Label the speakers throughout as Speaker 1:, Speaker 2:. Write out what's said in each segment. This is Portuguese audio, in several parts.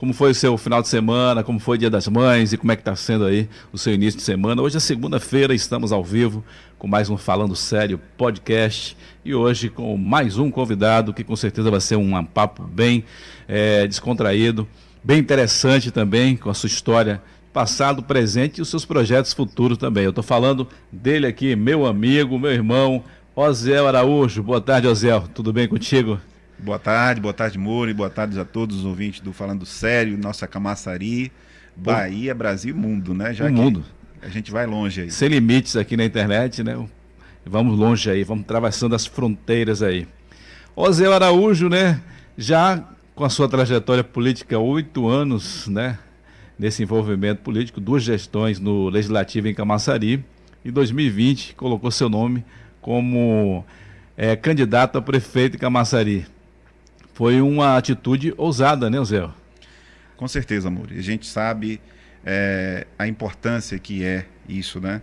Speaker 1: como foi o seu final de semana, como foi o Dia das Mães e como é que está sendo aí o seu início de semana. Hoje é segunda-feira, estamos ao vivo com mais um Falando Sério podcast e hoje com mais um convidado que com certeza vai ser um papo bem é, descontraído, bem interessante também com a sua história passado, presente e os seus projetos futuros também. Eu estou falando dele aqui, meu amigo, meu irmão, Ozel Araújo. Boa tarde, Ozel. Tudo bem contigo?
Speaker 2: Boa tarde, boa tarde, Moro, e boa tarde a todos os ouvintes do Falando Sério, nossa Camaçari, Bahia, Brasil e mundo, né?
Speaker 1: Já o mundo.
Speaker 2: A gente vai longe aí.
Speaker 1: Sem limites aqui na internet, né? Vamos longe aí, vamos atravessando as fronteiras aí. Ozel Araújo, né? Já com a sua trajetória política, oito anos, né? Nesse envolvimento político, duas gestões no Legislativo em Camaçari. Em 2020, colocou seu nome como é, candidato a prefeito em Camaçari. Foi uma atitude ousada, né, Zé?
Speaker 2: Com certeza, amor. A gente sabe é, a importância que é isso, né?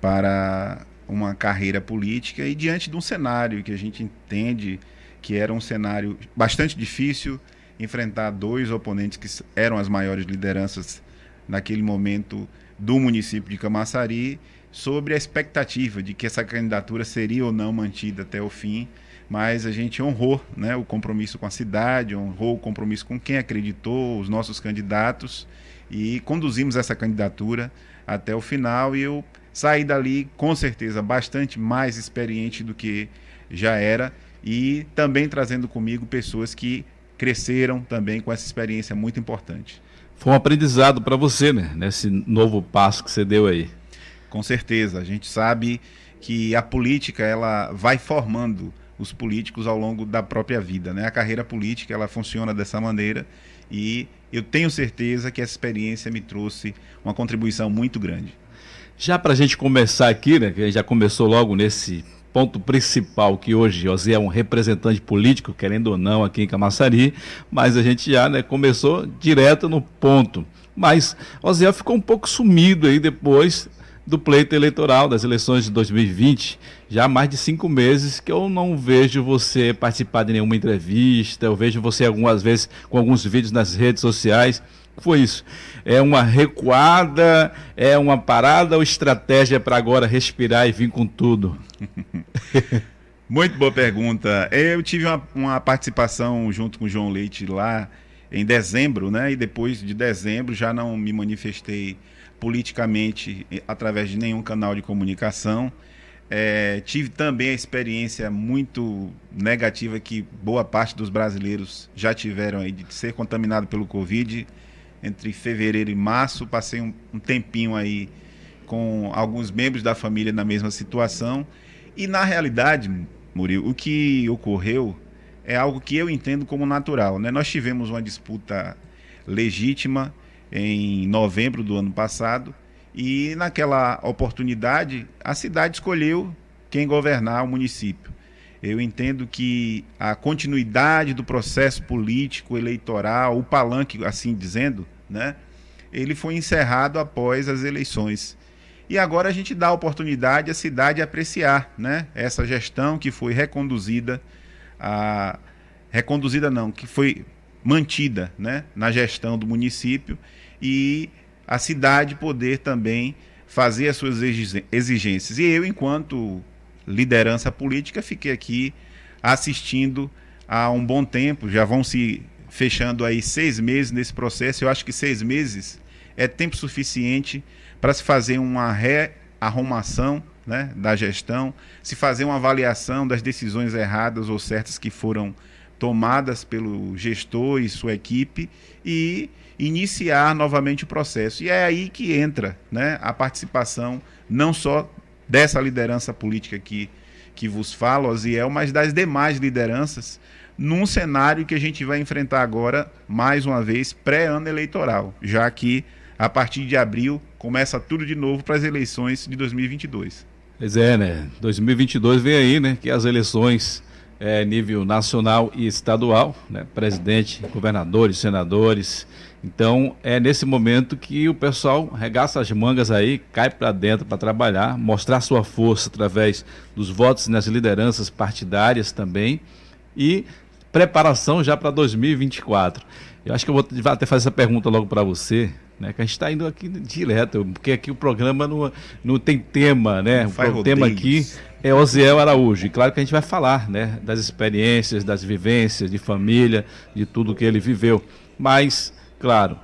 Speaker 2: Para uma carreira política e diante de um cenário que a gente entende que era um cenário bastante difícil enfrentar dois oponentes que eram as maiores lideranças naquele momento do município de Camaçari, sobre a expectativa de que essa candidatura seria ou não mantida até o fim mas a gente honrou né, o compromisso com a cidade, honrou o compromisso com quem acreditou, os nossos candidatos, e conduzimos essa candidatura até o final. E eu saí dali, com certeza, bastante mais experiente do que já era, e também trazendo comigo pessoas que cresceram também com essa experiência muito importante.
Speaker 1: Foi um aprendizado para você, né? Nesse novo passo que você deu aí.
Speaker 2: Com certeza. A gente sabe que a política ela vai formando os políticos ao longo da própria vida. Né? A carreira política ela funciona dessa maneira e eu tenho certeza que essa experiência me trouxe uma contribuição muito grande.
Speaker 1: Já para a gente começar aqui, né, que já começou logo nesse ponto principal que hoje José é um representante político, querendo ou não, aqui em Camaçari, mas a gente já né, começou direto no ponto. Mas José ficou um pouco sumido aí depois do pleito eleitoral das eleições de 2020. Já há mais de cinco meses que eu não vejo você participar de nenhuma entrevista, eu vejo você algumas vezes com alguns vídeos nas redes sociais. Foi isso. É uma recuada, é uma parada ou estratégia para agora respirar e vir com tudo?
Speaker 2: Muito boa pergunta. Eu tive uma, uma, participação junto com o João Leite lá em dezembro, né? E depois de dezembro já não me manifestei politicamente através de nenhum canal de comunicação. É, tive também a experiência muito negativa que boa parte dos brasileiros já tiveram aí de ser contaminado pelo Covid. Entre fevereiro e março, passei um, um tempinho aí com alguns membros da família na mesma situação. E na realidade, Murilo, o que ocorreu é algo que eu entendo como natural. Né? Nós tivemos uma disputa legítima em novembro do ano passado. E naquela oportunidade, a cidade escolheu quem governar o município. Eu entendo que a continuidade do processo político eleitoral, o palanque, assim dizendo, né, ele foi encerrado após as eleições. E agora a gente dá a oportunidade à cidade apreciar né, essa gestão que foi reconduzida, a, reconduzida não, que foi mantida né, na gestão do município e a cidade poder também fazer as suas exigências. E eu, enquanto liderança política, fiquei aqui assistindo há um bom tempo, já vão se fechando aí seis meses nesse processo. Eu acho que seis meses é tempo suficiente para se fazer uma rearrumação né, da gestão, se fazer uma avaliação das decisões erradas ou certas que foram tomadas pelo gestor e sua equipe e iniciar novamente o processo. E é aí que entra né, a participação não só dessa liderança política que, que vos falo, Oziel, mas das demais lideranças, num cenário que a gente vai enfrentar agora, mais uma vez, pré-ano eleitoral, já que a partir de abril começa tudo de novo para as eleições de 2022.
Speaker 1: Pois é, né? 2022 vem aí, né? Que as eleições é, nível nacional e estadual, né? presidente, governadores, senadores. Então é nesse momento que o pessoal regaça as mangas aí, cai para dentro para trabalhar, mostrar sua força através dos votos nas lideranças partidárias também e preparação já para 2024. Eu acho que eu vou até fazer essa pergunta logo para você, né? Que a gente está indo aqui direto, porque aqui o programa não, não tem tema, né? o tema aqui é Osiel Araújo. E claro que a gente vai falar, né? Das experiências, das vivências de família, de tudo que ele viveu. Mas, claro,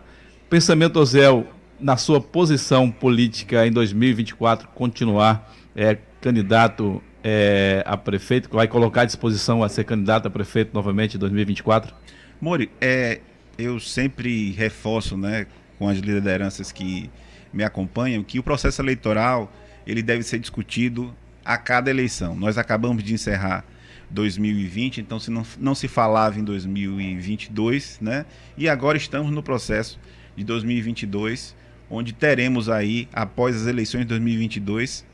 Speaker 1: pensamento Osiel na sua posição política em 2024 continuar é, candidato é, a prefeito, vai colocar à disposição a ser candidato a prefeito novamente em 2024?
Speaker 2: Mori, é, eu sempre reforço, né, com as lideranças que me acompanham, que o processo eleitoral ele deve ser discutido a cada eleição. Nós acabamos de encerrar 2020, então se não, não se falava em 2022, né? E agora estamos no processo de 2022, onde teremos aí, após as eleições de 2022,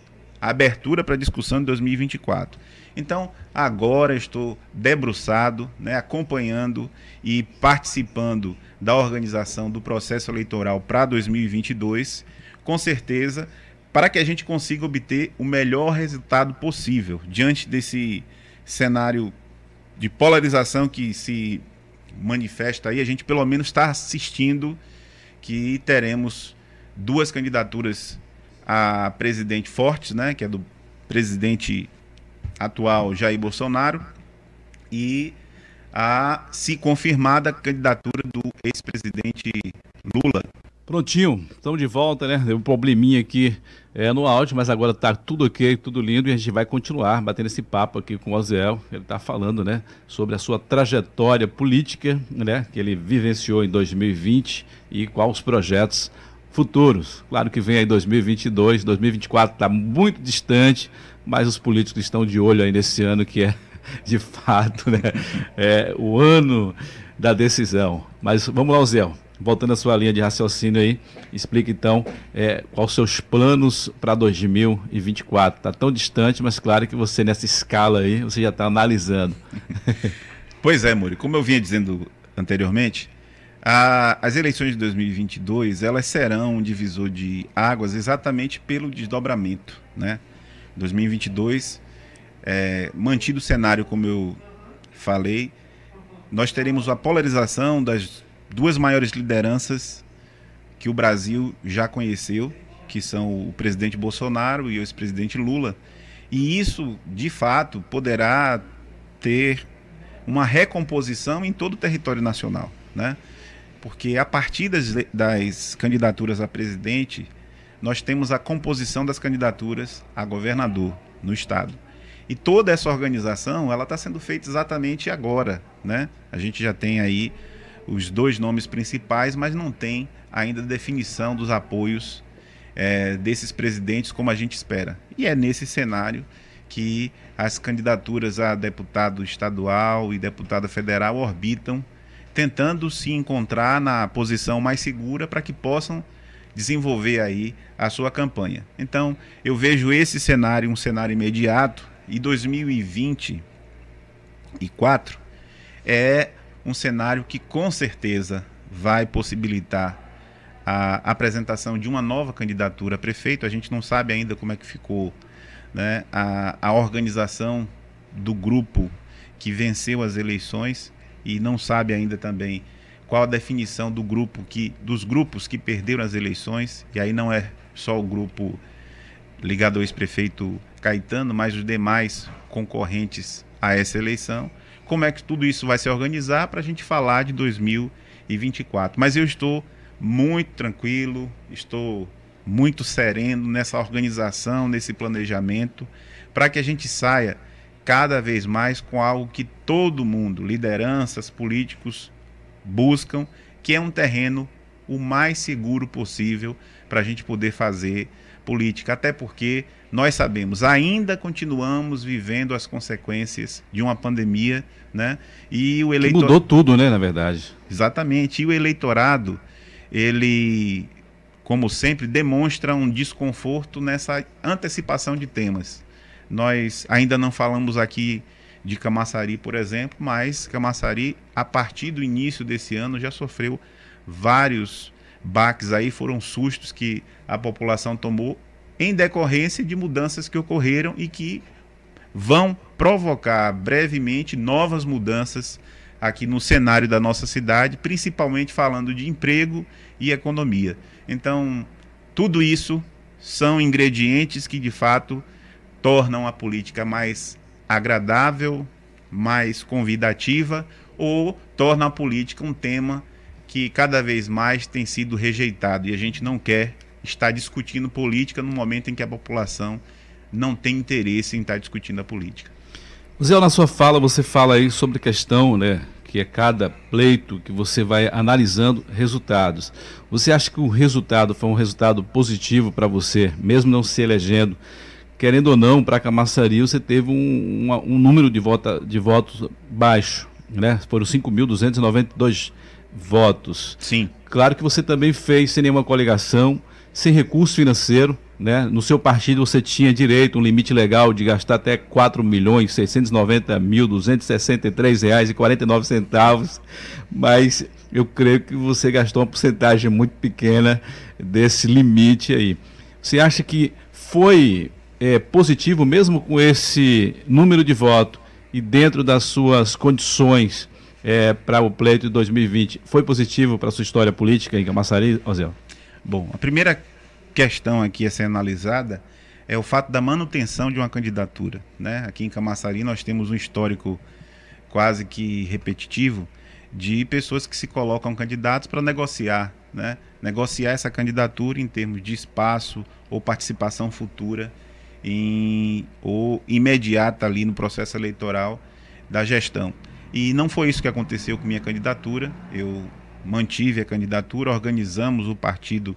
Speaker 2: a abertura para discussão de 2024. Então, agora estou debruçado, né, acompanhando e participando da organização do processo eleitoral para 2022, com certeza, para que a gente consiga obter o melhor resultado possível diante desse cenário de polarização que se manifesta aí, a gente pelo menos está assistindo que teremos duas candidaturas a presidente fortes, né, que é do presidente atual Jair Bolsonaro, e a se confirmada candidatura do ex-presidente Lula.
Speaker 1: Prontinho, estamos de volta, né? Deu um probleminha aqui é, no áudio, mas agora está tudo ok, tudo lindo e a gente vai continuar batendo esse papo aqui com o Oziel. Ele está falando, né, sobre a sua trajetória política, né, que ele vivenciou em 2020 e quais os projetos futuros. Claro que vem aí 2022, 2024 está muito distante, mas os políticos estão de olho aí nesse ano que é, de fato, né, é, o ano da decisão. Mas vamos lá, Zé. Voltando à sua linha de raciocínio aí, explica então é, quais os seus planos para 2024. Está tão distante, mas claro que você nessa escala aí, você já está analisando.
Speaker 2: pois é, Muri, como eu vinha dizendo anteriormente, a, as eleições de 2022 elas serão um divisor de águas exatamente pelo desdobramento, né? 2022 é, mantido o cenário como eu falei, nós teremos a polarização das duas maiores lideranças que o Brasil já conheceu, que são o presidente Bolsonaro e o ex-presidente Lula. E isso, de fato, poderá ter uma recomposição em todo o território nacional, né? porque a partir das, das candidaturas a presidente, nós temos a composição das candidaturas a governador no estado. E toda essa organização, ela está sendo feita exatamente agora, né? A gente já tem aí os dois nomes principais, mas não tem ainda definição dos apoios é, desses presidentes como a gente espera. E é nesse cenário que as candidaturas a deputado estadual e deputada federal orbitam tentando se encontrar na posição mais segura para que possam desenvolver aí a sua campanha. Então, eu vejo esse cenário um cenário imediato e 2024 é um cenário que com certeza vai possibilitar a apresentação de uma nova candidatura a prefeito. A gente não sabe ainda como é que ficou né, a, a organização do grupo que venceu as eleições e não sabe ainda também qual a definição do grupo que dos grupos que perderam as eleições e aí não é só o grupo ligado ao ex-prefeito Caetano, mas os demais concorrentes a essa eleição. Como é que tudo isso vai se organizar para a gente falar de 2024? Mas eu estou muito tranquilo, estou muito sereno nessa organização, nesse planejamento, para que a gente saia cada vez mais com algo que todo mundo, lideranças, políticos, buscam, que é um terreno o mais seguro possível para a gente poder fazer política. Até porque nós sabemos, ainda continuamos vivendo as consequências de uma pandemia, né?
Speaker 1: E o eleitor... mudou tudo, né, na verdade.
Speaker 2: Exatamente. E o eleitorado, ele, como sempre, demonstra um desconforto nessa antecipação de temas. Nós ainda não falamos aqui de Camaçari, por exemplo, mas Camaçari, a partir do início desse ano, já sofreu vários baques aí, foram sustos que a população tomou em decorrência de mudanças que ocorreram e que vão provocar brevemente novas mudanças aqui no cenário da nossa cidade, principalmente falando de emprego e economia. Então, tudo isso são ingredientes que de fato tornam a política mais agradável, mais convidativa ou torna a política um tema que cada vez mais tem sido rejeitado e a gente não quer estar discutindo política no momento em que a população não tem interesse em estar discutindo a política.
Speaker 1: Zé, na sua fala você fala aí sobre a questão, né, que é cada pleito que você vai analisando resultados. Você acha que o resultado foi um resultado positivo para você, mesmo não se elegendo? Querendo ou não, para a Camaçari você teve um, um, um número de, vota, de votos baixo, né? Foram 5.292 votos.
Speaker 2: Sim.
Speaker 1: Claro que você também fez sem nenhuma coligação, sem recurso financeiro, né? No seu partido você tinha direito, um limite legal de gastar até 4 milhões 690 mil 263 reais e 49 centavos, mas eu creio que você gastou uma porcentagem muito pequena desse limite aí. Você acha que foi é, positivo mesmo com esse número de voto e dentro das suas condições é, para o pleito de 2020, foi positivo para a sua história política em Camaçari, Ozel?
Speaker 2: Bom, a primeira questão aqui a ser analisada é o fato da manutenção de uma candidatura. Né? Aqui em Camaçari nós temos um histórico quase que repetitivo de pessoas que se colocam candidatos para negociar, né? negociar essa candidatura em termos de espaço ou participação futura em, ou imediata ali no processo eleitoral da gestão. E não foi isso que aconteceu com minha candidatura. Eu mantive a candidatura, organizamos o partido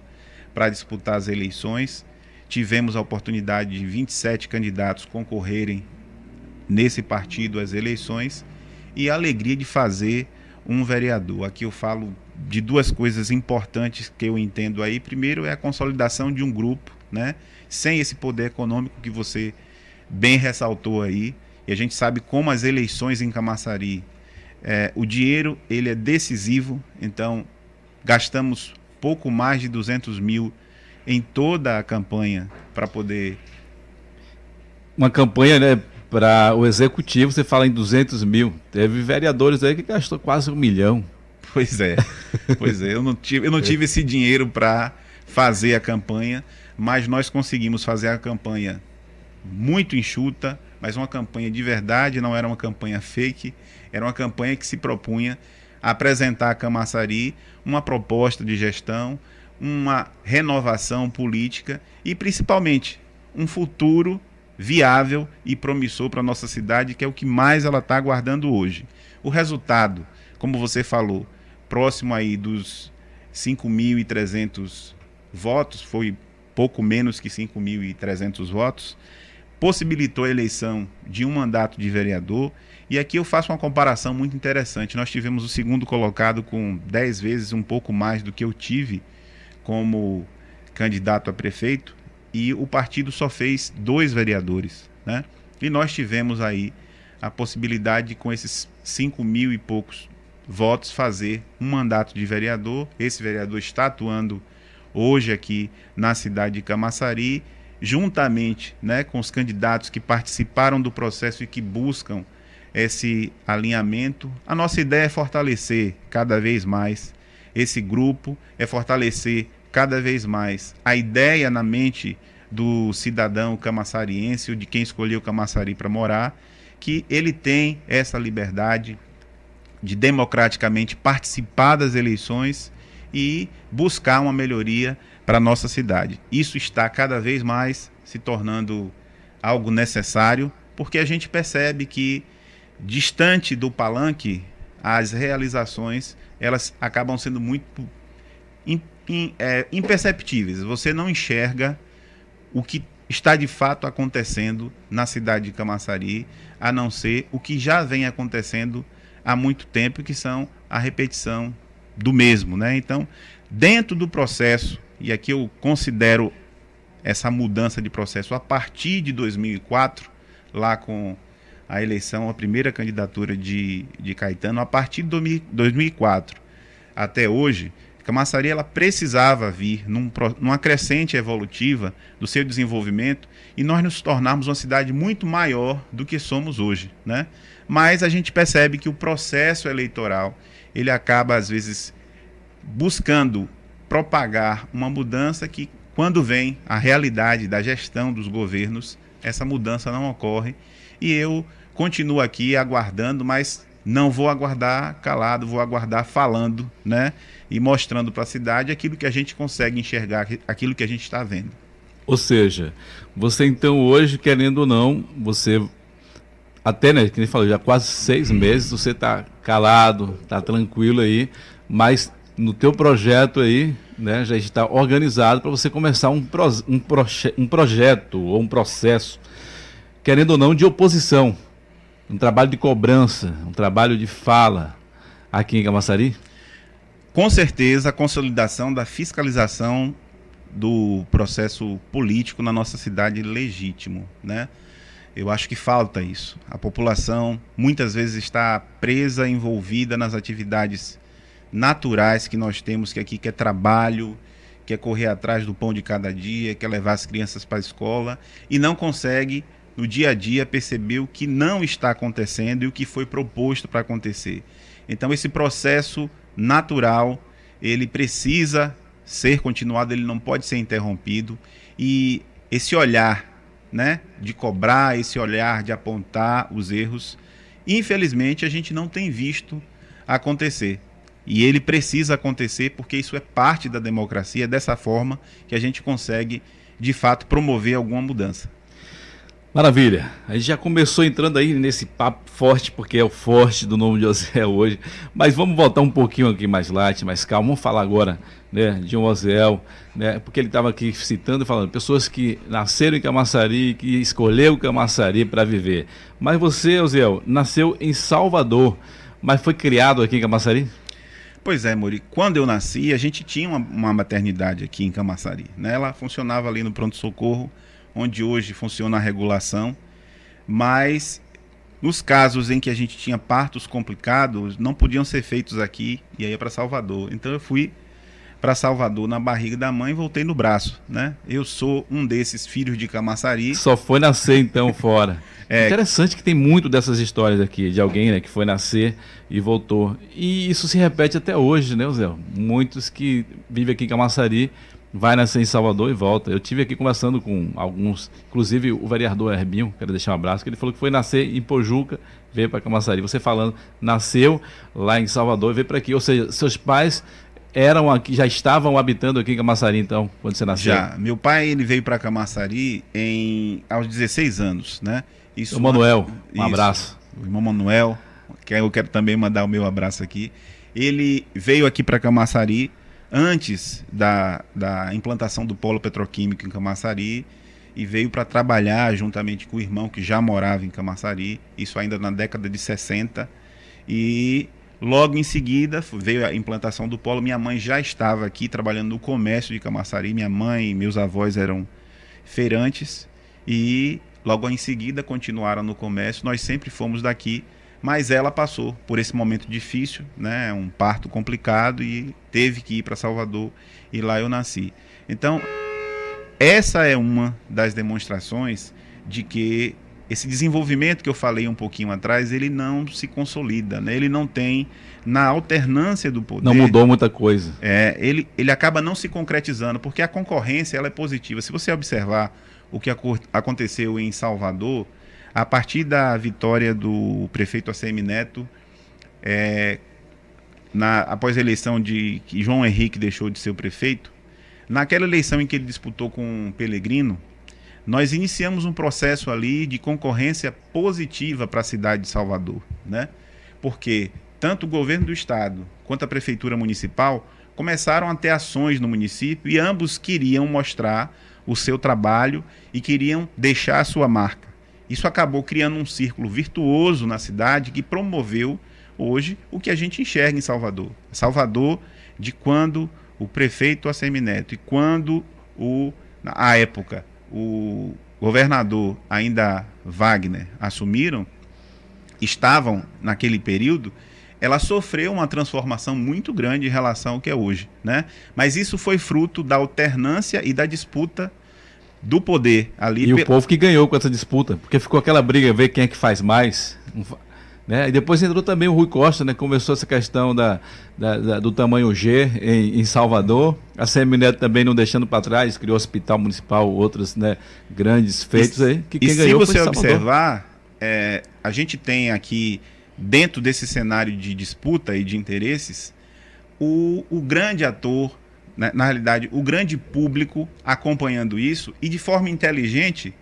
Speaker 2: para disputar as eleições. Tivemos a oportunidade de 27 candidatos concorrerem nesse partido às eleições e a alegria de fazer um vereador. Aqui eu falo de duas coisas importantes que eu entendo aí. Primeiro é a consolidação de um grupo, né? Sem esse poder econômico que você bem ressaltou aí. E a gente sabe como as eleições em Camaçari, é, o dinheiro ele é decisivo. Então gastamos pouco mais de 200 mil em toda a campanha para poder.
Speaker 1: Uma campanha, né? Para o executivo, você fala em 200 mil. Teve vereadores aí que gastou quase um milhão.
Speaker 2: Pois é, pois é. Eu não tive, eu não tive esse dinheiro para fazer a campanha, mas nós conseguimos fazer a campanha muito enxuta, mas uma campanha de verdade, não era uma campanha fake, era uma campanha que se propunha apresentar a Camaçari uma proposta de gestão, uma renovação política e principalmente um futuro viável e promissor para a nossa cidade, que é o que mais ela está aguardando hoje. O resultado, como você falou, próximo aí dos 5.300 votos, foi pouco menos que 5.300 votos, possibilitou a eleição de um mandato de vereador e aqui eu faço uma comparação muito interessante. Nós tivemos o segundo colocado com 10 vezes um pouco mais do que eu tive como candidato a prefeito e o partido só fez dois vereadores, né? E nós tivemos aí a possibilidade de, com esses 5 mil e poucos votos, fazer um mandato de vereador. Esse vereador está atuando hoje aqui na cidade de Camaçari, juntamente né, com os candidatos que participaram do processo e que buscam esse alinhamento. A nossa ideia é fortalecer cada vez mais esse grupo, é fortalecer cada vez mais a ideia na mente do cidadão camaçariense ou de quem escolheu Camaçari para morar, que ele tem essa liberdade de democraticamente participar das eleições e buscar uma melhoria para a nossa cidade. Isso está cada vez mais se tornando algo necessário, porque a gente percebe que distante do palanque, as realizações elas acabam sendo muito in, in, é, imperceptíveis. Você não enxerga o que está de fato acontecendo na cidade de Camaçari, a não ser o que já vem acontecendo há muito tempo, que são a repetição do mesmo. Né? Então, dentro do processo, e aqui eu considero essa mudança de processo a partir de 2004, lá com a eleição, a primeira candidatura de, de Caetano, a partir de 2004 até hoje, Camaçari ela precisava vir num, numa crescente evolutiva do seu desenvolvimento e nós nos tornarmos uma cidade muito maior do que somos hoje. Né? mas a gente percebe que o processo eleitoral ele acaba às vezes buscando propagar uma mudança que quando vem a realidade da gestão dos governos, essa mudança não ocorre e eu continuo aqui aguardando, mas não vou aguardar calado, vou aguardar falando, né? E mostrando para a cidade aquilo que a gente consegue enxergar, aquilo que a gente está vendo.
Speaker 1: Ou seja, você então hoje, querendo ou não, você até, né, que nem falou, já quase seis meses você está calado, está tranquilo aí, mas no teu projeto aí, né, já está organizado para você começar um, pro, um, proje um projeto ou um processo, querendo ou não, de oposição um trabalho de cobrança, um trabalho de fala aqui em Camaçari?
Speaker 2: Com certeza, a consolidação da fiscalização do processo político na nossa cidade legítimo, né? Eu acho que falta isso. A população muitas vezes está presa, envolvida nas atividades naturais que nós temos, que aqui que é trabalho, que é correr atrás do pão de cada dia, que é levar as crianças para a escola e não consegue no dia a dia percebeu que não está acontecendo e o que foi proposto para acontecer. Então esse processo natural, ele precisa ser continuado, ele não pode ser interrompido e esse olhar, né, de cobrar, esse olhar de apontar os erros, infelizmente a gente não tem visto acontecer. E ele precisa acontecer porque isso é parte da democracia, é dessa forma que a gente consegue, de fato, promover alguma mudança.
Speaker 1: Maravilha. A gente já começou entrando aí nesse papo forte, porque é o forte do nome de José hoje. Mas vamos voltar um pouquinho aqui mais light, mais calmo. Vamos falar agora né, de um Oziel, né, porque ele estava aqui citando e falando, pessoas que nasceram em Camaçari, que escolheu Camaçari para viver. Mas você, Oziel, nasceu em Salvador, mas foi criado aqui em Camaçari?
Speaker 2: Pois é, Mori. Quando eu nasci, a gente tinha uma, uma maternidade aqui em Camaçari. Né? Ela funcionava ali no pronto-socorro onde hoje funciona a regulação, mas nos casos em que a gente tinha partos complicados, não podiam ser feitos aqui e aí é para Salvador. Então eu fui para Salvador na barriga da mãe e voltei no braço, né? Eu sou um desses filhos de Camaçari.
Speaker 1: Só foi nascer então fora. é... Interessante que tem muito dessas histórias aqui de alguém né, que foi nascer e voltou. E isso se repete até hoje, né, Zé? Muitos que vivem aqui em Camaçari vai nascer em Salvador e volta. Eu tive aqui conversando com alguns, inclusive o vereador Herbinho, quero deixar um abraço, que ele falou que foi nascer em Pojuca, veio para Camaçari. Você falando, nasceu lá em Salvador e veio para aqui. Ou seja, seus pais eram aqui, já estavam habitando aqui em Camaçari, então, quando você nasceu?
Speaker 2: Já. Meu pai ele veio para Camaçari em aos 16 anos, né?
Speaker 1: Isso. O Manuel, um isso, abraço.
Speaker 2: O irmão Manuel, que eu quero também mandar o meu abraço aqui. Ele veio aqui para Camaçari antes da, da implantação do polo petroquímico em Camaçari e veio para trabalhar juntamente com o irmão que já morava em Camaçari, isso ainda na década de 60. E logo em seguida veio a implantação do polo. Minha mãe já estava aqui trabalhando no comércio de Camaçari. Minha mãe e meus avós eram feirantes e logo em seguida continuaram no comércio. Nós sempre fomos daqui mas ela passou por esse momento difícil, né, um parto complicado e teve que ir para Salvador e lá eu nasci. Então, essa é uma das demonstrações de que esse desenvolvimento que eu falei um pouquinho atrás, ele não se consolida, né? Ele não tem na alternância do poder.
Speaker 1: Não mudou muita coisa.
Speaker 2: É, ele, ele acaba não se concretizando, porque a concorrência ela é positiva. Se você observar o que aconteceu em Salvador, a partir da vitória do prefeito ACM Neto, é, na, após a eleição de que João Henrique deixou de ser o prefeito, naquela eleição em que ele disputou com Pelegrino, nós iniciamos um processo ali de concorrência positiva para a cidade de Salvador, né? Porque tanto o governo do estado quanto a prefeitura municipal começaram a ter ações no município e ambos queriam mostrar o seu trabalho e queriam deixar a sua marca. Isso acabou criando um círculo virtuoso na cidade que promoveu hoje o que a gente enxerga em Salvador. Salvador, de quando o prefeito Assemineto e quando o, na época o governador ainda Wagner assumiram, estavam naquele período, ela sofreu uma transformação muito grande em relação ao que é hoje, né? Mas isso foi fruto da alternância e da disputa do poder ali.
Speaker 1: E pe... o povo que ganhou com essa disputa, porque ficou aquela briga, ver quem é que faz mais. Né? E depois entrou também o Rui Costa, né? Começou essa questão da, da, da do tamanho G em, em, Salvador. A Semineto também não deixando para trás, criou hospital municipal, outros né, grandes feitos
Speaker 2: e,
Speaker 1: aí.
Speaker 2: Que quem e ganhou se você observar, é, a gente tem aqui, dentro desse cenário de disputa e de interesses, o, o grande ator, né, na realidade, o grande público acompanhando isso e de forma inteligente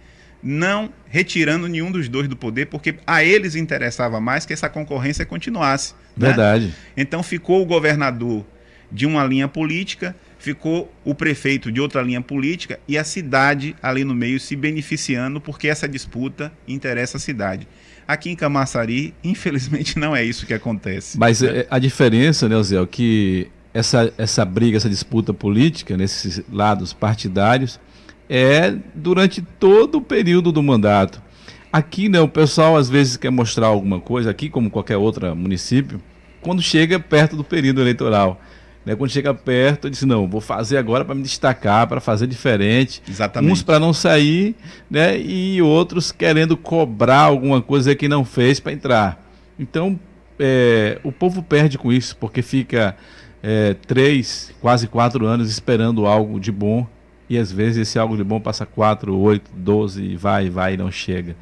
Speaker 2: não retirando nenhum dos dois do poder, porque a eles interessava mais que essa concorrência continuasse.
Speaker 1: Né? Verdade. Né?
Speaker 2: Então ficou o governador de uma linha política, ficou o prefeito de outra linha política e a cidade ali no meio se beneficiando porque essa disputa interessa a cidade. Aqui em Camaçari, infelizmente, não é isso que acontece.
Speaker 1: Mas né? a diferença, né, Zé, é que essa, essa briga, essa disputa política nesses lados partidários é durante todo o período do mandato. Aqui, né, o pessoal às vezes quer mostrar alguma coisa, aqui como qualquer outro município, quando chega perto do período eleitoral. Né, quando chega perto, diz: não, vou fazer agora para me destacar, para fazer diferente.
Speaker 2: Exatamente.
Speaker 1: Uns para não sair, né, e outros querendo cobrar alguma coisa que não fez para entrar. Então, é, o povo perde com isso, porque fica é, três, quase quatro anos esperando algo de bom e às vezes esse algo de bom passa 4, 8, 12 e vai, vai e não chega.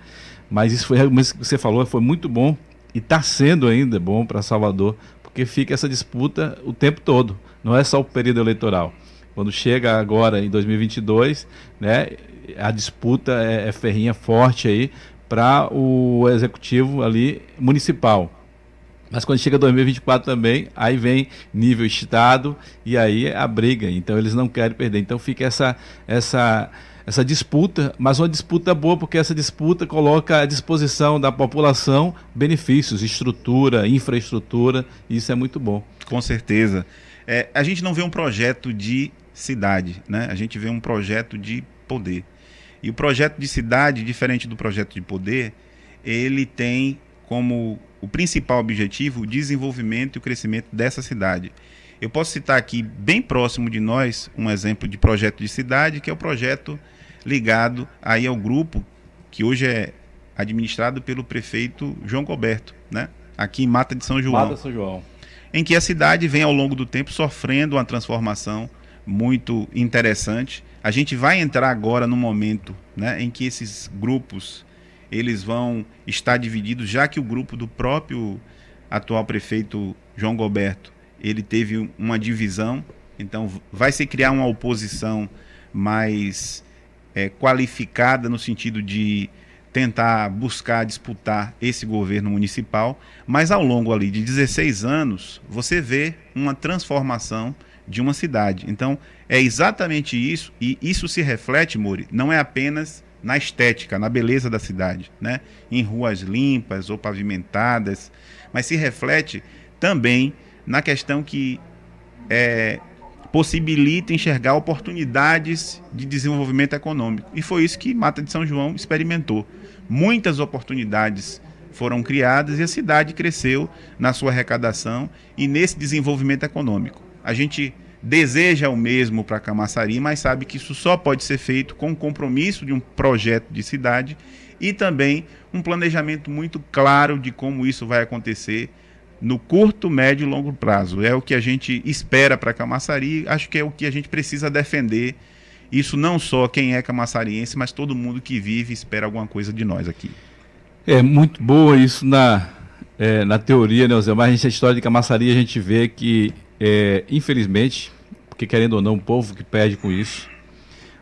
Speaker 1: Mas isso foi realmente que você falou, foi muito bom e está sendo ainda bom para Salvador, porque fica essa disputa o tempo todo, não é só o período eleitoral. Quando chega agora em 2022, né, a disputa é, é ferrinha forte aí para o executivo ali municipal. Mas quando chega 2024 também, aí vem nível estado e aí é a briga. Então eles não querem perder. Então fica essa essa essa disputa, mas uma disputa boa porque essa disputa coloca à disposição da população benefícios, estrutura, infraestrutura, e isso é muito bom.
Speaker 2: Com certeza. É, a gente não vê um projeto de cidade, né? A gente vê um projeto de poder. E o projeto de cidade, diferente do projeto de poder, ele tem como o principal objetivo o desenvolvimento e o crescimento dessa cidade. Eu posso citar aqui, bem próximo de nós, um exemplo de projeto de cidade, que é o projeto ligado aí ao grupo que hoje é administrado pelo prefeito João Roberto, né? aqui em Mata de São João.
Speaker 1: Mata São João.
Speaker 2: Em que a cidade vem ao longo do tempo sofrendo uma transformação muito interessante. A gente vai entrar agora no momento né, em que esses grupos eles vão estar divididos, já que o grupo do próprio atual prefeito João Goberto, ele teve uma divisão, então vai se criar uma oposição mais é, qualificada no sentido de tentar buscar disputar esse governo municipal, mas ao longo ali de 16 anos, você vê uma transformação de uma cidade. Então, é exatamente isso, e isso se reflete, Mori, não é apenas na estética, na beleza da cidade, né? em ruas limpas ou pavimentadas, mas se reflete também na questão que é, possibilita enxergar oportunidades de desenvolvimento econômico. E foi isso que Mata de São João experimentou. Muitas oportunidades foram criadas e a cidade cresceu na sua arrecadação e nesse desenvolvimento econômico. A gente deseja o mesmo para Camaçari, mas sabe que isso só pode ser feito com o compromisso de um projeto de cidade e também um planejamento muito claro de como isso vai acontecer no curto, médio e longo prazo. É o que a gente espera para Camaçari, acho que é o que a gente precisa defender. Isso não só quem é camaçariense, mas todo mundo que vive espera alguma coisa de nós aqui.
Speaker 1: É muito boa isso na, é, na teoria, né, Zé? Mas a história de Camaçari a gente vê que é, infelizmente, porque querendo ou não, o povo que perde com isso,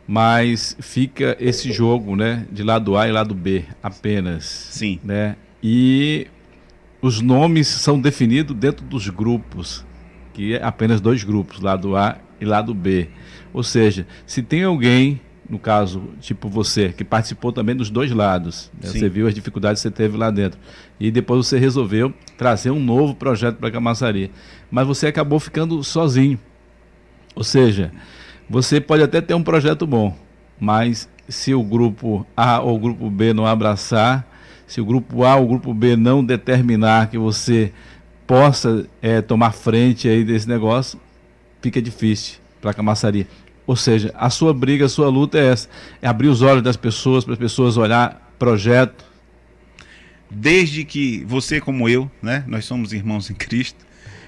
Speaker 1: mas fica esse jogo, né, de lado A e lado B apenas.
Speaker 2: Sim.
Speaker 1: Né? E os nomes são definidos dentro dos grupos, que é apenas dois grupos, lado A e lado B. Ou seja, se tem alguém, no caso, tipo você, que participou também dos dois lados, né? você viu as dificuldades que você teve lá dentro, e depois você resolveu trazer um novo projeto para Camaçari mas você acabou ficando sozinho. Ou seja, você pode até ter um projeto bom, mas se o grupo A ou o grupo B não abraçar, se o grupo A ou o grupo B não determinar que você possa é, tomar frente aí desse negócio, fica difícil para a camaçaria. Ou seja, a sua briga, a sua luta é essa, é abrir os olhos das pessoas para as pessoas olhar projeto,
Speaker 2: desde que você como eu, né, nós somos irmãos em Cristo,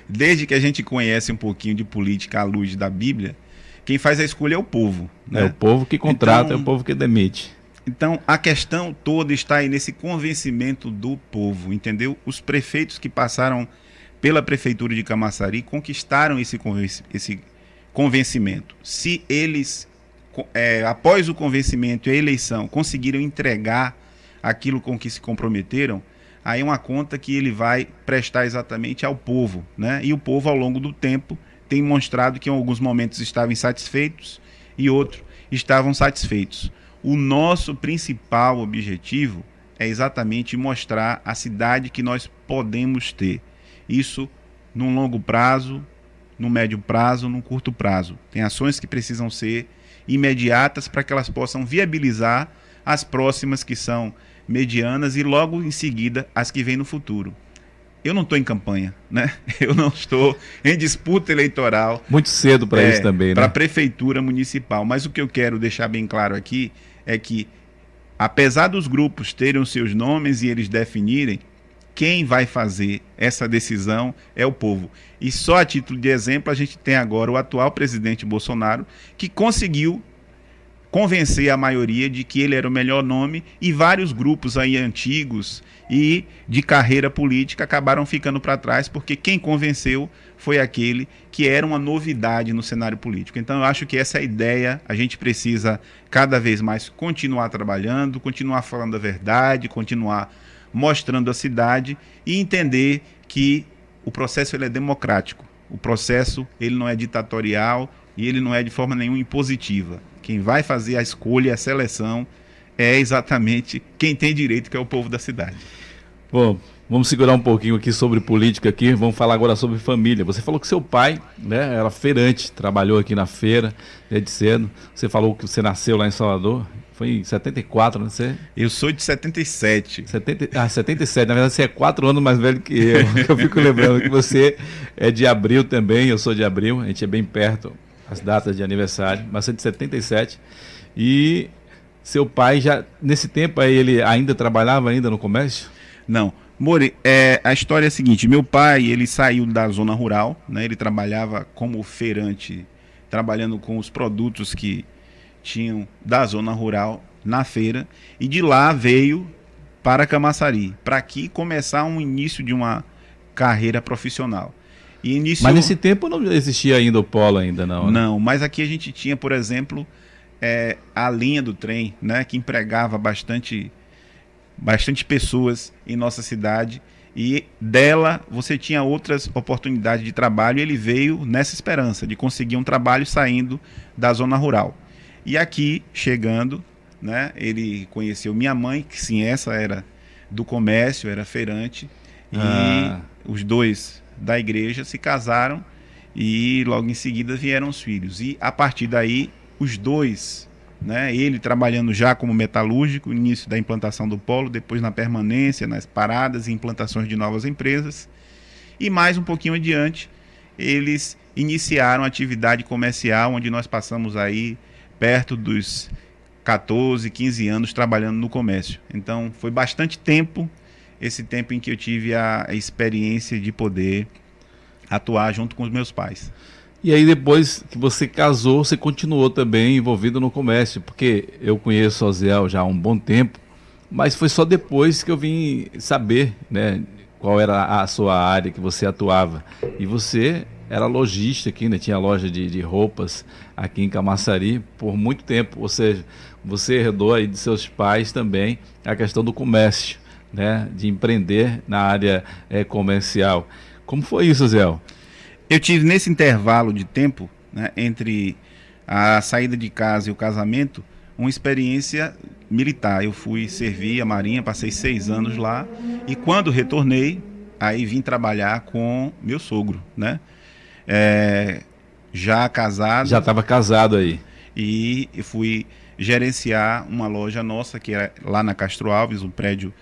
Speaker 2: desde que a gente conhece um pouquinho de política à luz da Bíblia, quem faz a escolha é o povo. Né?
Speaker 1: É o povo que contrata, então, é o povo que demite.
Speaker 2: Então a questão toda está aí nesse convencimento do povo, entendeu? Os prefeitos que passaram pela prefeitura de Camaçari conquistaram esse, esse convencimento. Se eles, é, após o convencimento e a eleição, conseguiram entregar aquilo com que se comprometeram, aí é uma conta que ele vai prestar exatamente ao povo, né? E o povo ao longo do tempo tem mostrado que em alguns momentos estavam insatisfeitos e outros estavam satisfeitos. O nosso principal objetivo é exatamente mostrar a cidade que nós podemos ter. Isso num longo prazo, no médio prazo, no curto prazo. Tem ações que precisam ser imediatas para que elas possam viabilizar as próximas que são medianas e logo em seguida as que vêm no futuro. Eu não estou em campanha, né? Eu não estou em disputa eleitoral.
Speaker 1: Muito cedo para é, isso também, né?
Speaker 2: Para a prefeitura municipal. Mas o que eu quero deixar bem claro aqui é que, apesar dos grupos terem os seus nomes e eles definirem, quem vai fazer essa decisão é o povo. E só a título de exemplo, a gente tem agora o atual presidente Bolsonaro, que conseguiu convencer a maioria de que ele era o melhor nome e vários grupos aí antigos e de carreira política acabaram ficando para trás porque quem convenceu foi aquele que era uma novidade no cenário político. Então eu acho que essa é ideia, a gente precisa cada vez mais continuar trabalhando, continuar falando a verdade, continuar mostrando a cidade e entender que o processo ele é democrático. O processo ele não é ditatorial e ele não é de forma nenhuma impositiva. Quem vai fazer a escolha, a seleção, é exatamente quem tem direito, que é o povo da cidade.
Speaker 1: Bom, vamos segurar um pouquinho aqui sobre política aqui, vamos falar agora sobre família. Você falou que seu pai, né, era feirante, trabalhou aqui na feira desde cedo. Você falou que você nasceu lá em Salvador. Foi em 74, não sei.
Speaker 2: Eu sou de 77.
Speaker 1: 70, ah, 77. Na verdade, você é quatro anos mais velho que eu. eu fico lembrando que você é de abril também, eu sou de abril. A gente é bem perto as datas de aniversário, mas você é de 77. E seu pai já, nesse tempo aí, ele ainda trabalhava ainda no comércio?
Speaker 2: Não. More, é, a história é a seguinte, meu pai, ele saiu da zona rural, né? Ele trabalhava como feirante, trabalhando com os produtos que tinham da zona rural na feira e de lá veio para Camaçari, para aqui começar um início de uma carreira profissional.
Speaker 1: E iniciou... Mas nesse tempo não existia ainda o polo ainda não.
Speaker 2: Né? Não, mas aqui a gente tinha, por exemplo, é, a linha do trem, né, que empregava bastante bastante pessoas em nossa cidade e dela você tinha outras oportunidades de trabalho e ele veio nessa esperança de conseguir um trabalho saindo da zona rural. E aqui, chegando, né, ele conheceu minha mãe, que sim, essa era do comércio, era feirante, ah. e os dois da igreja se casaram e logo em seguida vieram os filhos. E a partir daí, os dois, né, ele trabalhando já como metalúrgico, início da implantação do polo, depois na permanência, nas paradas e implantações de novas empresas, e mais um pouquinho adiante, eles iniciaram atividade comercial, onde nós passamos aí perto dos 14, 15 anos trabalhando no comércio. Então, foi bastante tempo, esse tempo em que eu tive a experiência de poder atuar junto com os meus pais.
Speaker 1: E aí depois que você casou, você continuou também envolvido no comércio, porque eu conheço o Zéu já há um bom tempo, mas foi só depois que eu vim saber, né, qual era a sua área que você atuava. E você era lojista aqui, né? tinha loja de, de roupas aqui em Camaçari por muito tempo. Ou seja, você herdou aí de seus pais também a questão do comércio, né? de empreender na área é, comercial. Como foi isso, Zé?
Speaker 2: Eu tive nesse intervalo de tempo, né, entre a saída de casa e o casamento, uma experiência militar. Eu fui servir a Marinha, passei seis anos lá, e quando retornei, aí vim trabalhar com meu sogro, né? É, já casado.
Speaker 1: Já estava casado aí.
Speaker 2: E fui gerenciar uma loja nossa, que é lá na Castro Alves, o prédio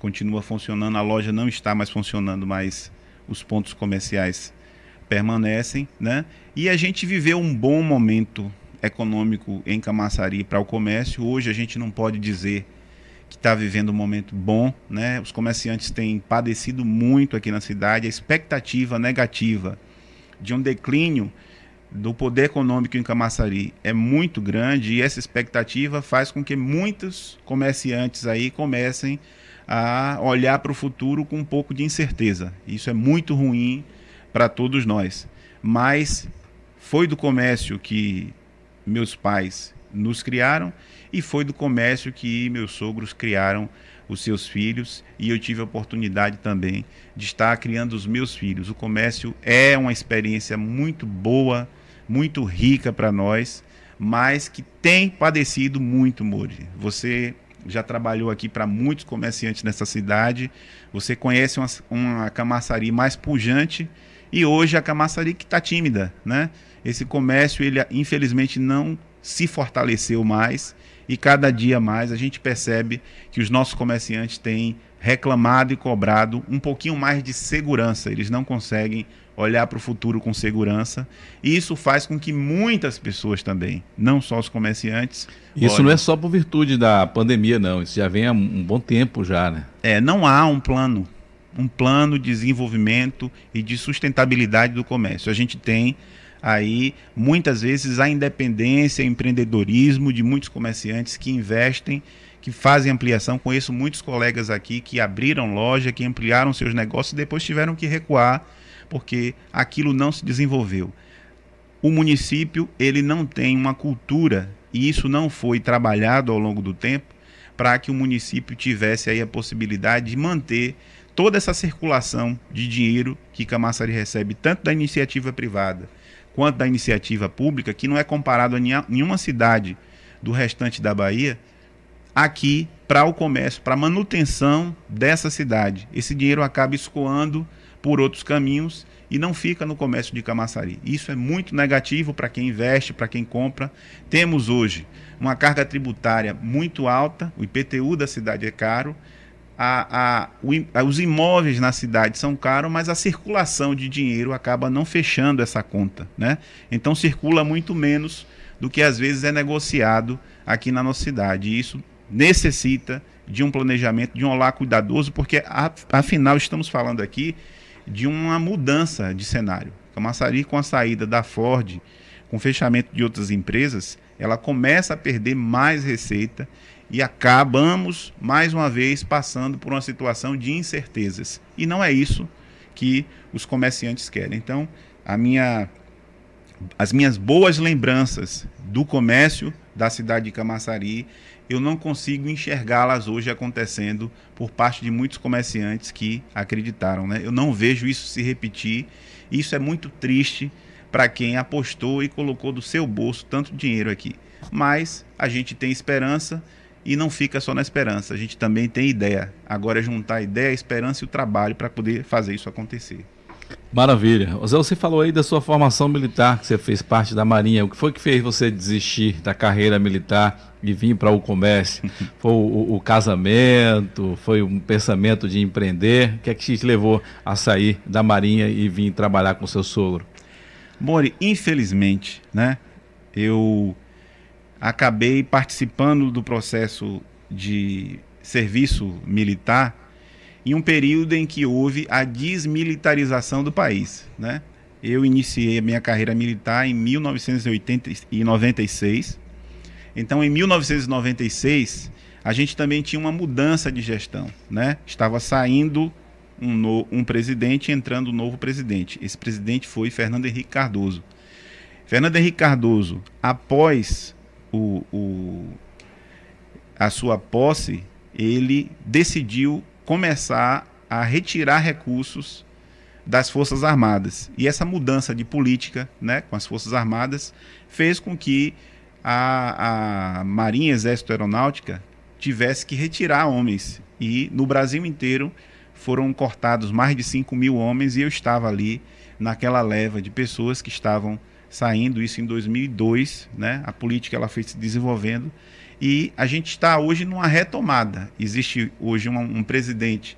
Speaker 2: continua funcionando, a loja não está mais funcionando, mas os pontos comerciais permanecem, né? E a gente viveu um bom momento econômico em Camaçari para o comércio. Hoje a gente não pode dizer que está vivendo um momento bom, né? Os comerciantes têm padecido muito aqui na cidade, a expectativa negativa de um declínio do poder econômico em Camaçari é muito grande e essa expectativa faz com que muitos comerciantes aí comecem a olhar para o futuro com um pouco de incerteza. Isso é muito ruim para todos nós. Mas foi do comércio que meus pais nos criaram e foi do comércio que meus sogros criaram os seus filhos e eu tive a oportunidade também de estar criando os meus filhos. O comércio é uma experiência muito boa, muito rica para nós, mas que tem padecido muito, Mori. Você já trabalhou aqui para muitos comerciantes nessa cidade, você conhece uma, uma camaçaria mais pujante e hoje a camaçaria que está tímida, né? Esse comércio, ele infelizmente não se fortaleceu mais e cada dia mais a gente percebe que os nossos comerciantes têm reclamado e cobrado um pouquinho mais de segurança. Eles não conseguem olhar para o futuro com segurança. E isso faz com que muitas pessoas também, não só os comerciantes.
Speaker 1: Isso olhem... não é só por virtude da pandemia, não. Isso já vem há um bom tempo já, né?
Speaker 2: É, não há um plano, um plano de desenvolvimento e de sustentabilidade do comércio. A gente tem aí muitas vezes a independência, empreendedorismo de muitos comerciantes que investem, que fazem ampliação. Conheço muitos colegas aqui que abriram loja, que ampliaram seus negócios e depois tiveram que recuar porque aquilo não se desenvolveu. O município ele não tem uma cultura e isso não foi trabalhado ao longo do tempo para que o município tivesse aí a possibilidade de manter toda essa circulação de dinheiro que Camaçari recebe tanto da iniciativa privada quanto da iniciativa pública, que não é comparado a nenhuma cidade do restante da Bahia, aqui para o comércio, para a manutenção dessa cidade. Esse dinheiro acaba escoando por outros caminhos e não fica no comércio de Camaçari. Isso é muito negativo para quem investe, para quem compra. Temos hoje uma carga tributária muito alta, o IPTU da cidade é caro, a, a, os imóveis na cidade são caros, mas a circulação de dinheiro acaba não fechando essa conta. Né? Então circula muito menos do que às vezes é negociado aqui na nossa cidade. E isso necessita de um planejamento, de um olhar cuidadoso, porque afinal estamos falando aqui de uma mudança de cenário. Camaçari, com a saída da Ford, com o fechamento de outras empresas, ela começa a perder mais receita e acabamos mais uma vez passando por uma situação de incertezas. E não é isso que os comerciantes querem. Então, a minha, as minhas boas lembranças do comércio da cidade de Camaçari, eu não consigo enxergá-las hoje acontecendo por parte de muitos comerciantes que acreditaram. Né? Eu não vejo isso se repetir. Isso é muito triste para quem apostou e colocou do seu bolso tanto dinheiro aqui. Mas a gente tem esperança e não fica só na esperança, a gente também tem ideia. Agora é juntar a ideia, a esperança e o trabalho para poder fazer isso acontecer.
Speaker 1: Maravilha. Zé, você falou aí da sua formação militar, que você fez parte da Marinha. O que foi que fez você desistir da carreira militar e vir para o comércio? Foi o, o, casamento? Foi um pensamento de empreender? O que é que te levou a sair da Marinha e vir trabalhar com seu sogro?
Speaker 2: Mori, infelizmente, né? Eu acabei participando do processo de serviço militar em um período em que houve a desmilitarização do país, né? Eu iniciei a minha carreira militar em 1996. Então, em 1996, a gente também tinha uma mudança de gestão, né? Estava saindo um, no, um presidente entrando um novo presidente. Esse presidente foi Fernando Henrique Cardoso. Fernando Henrique Cardoso, após o, o, a sua posse, ele decidiu começar a retirar recursos das Forças Armadas. E essa mudança de política né, com as Forças Armadas fez com que a, a Marinha Exército Aeronáutica tivesse que retirar homens. E no Brasil inteiro foram cortados mais de 5 mil homens e eu estava ali naquela leva de pessoas que estavam saindo, isso em 2002, né? A política ela foi se desenvolvendo e a gente está hoje numa retomada. Existe hoje um, um presidente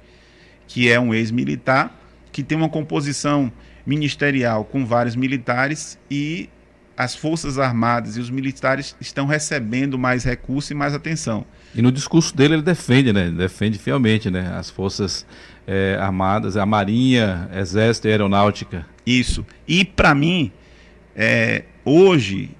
Speaker 2: que é um ex-militar, que tem uma composição ministerial com vários militares e as Forças Armadas e os militares estão recebendo mais recursos e mais atenção.
Speaker 1: E no discurso dele ele defende, né? Defende fielmente, né? As Forças é, Armadas, a Marinha, Exército e Aeronáutica.
Speaker 2: Isso. E para mim, é, hoje,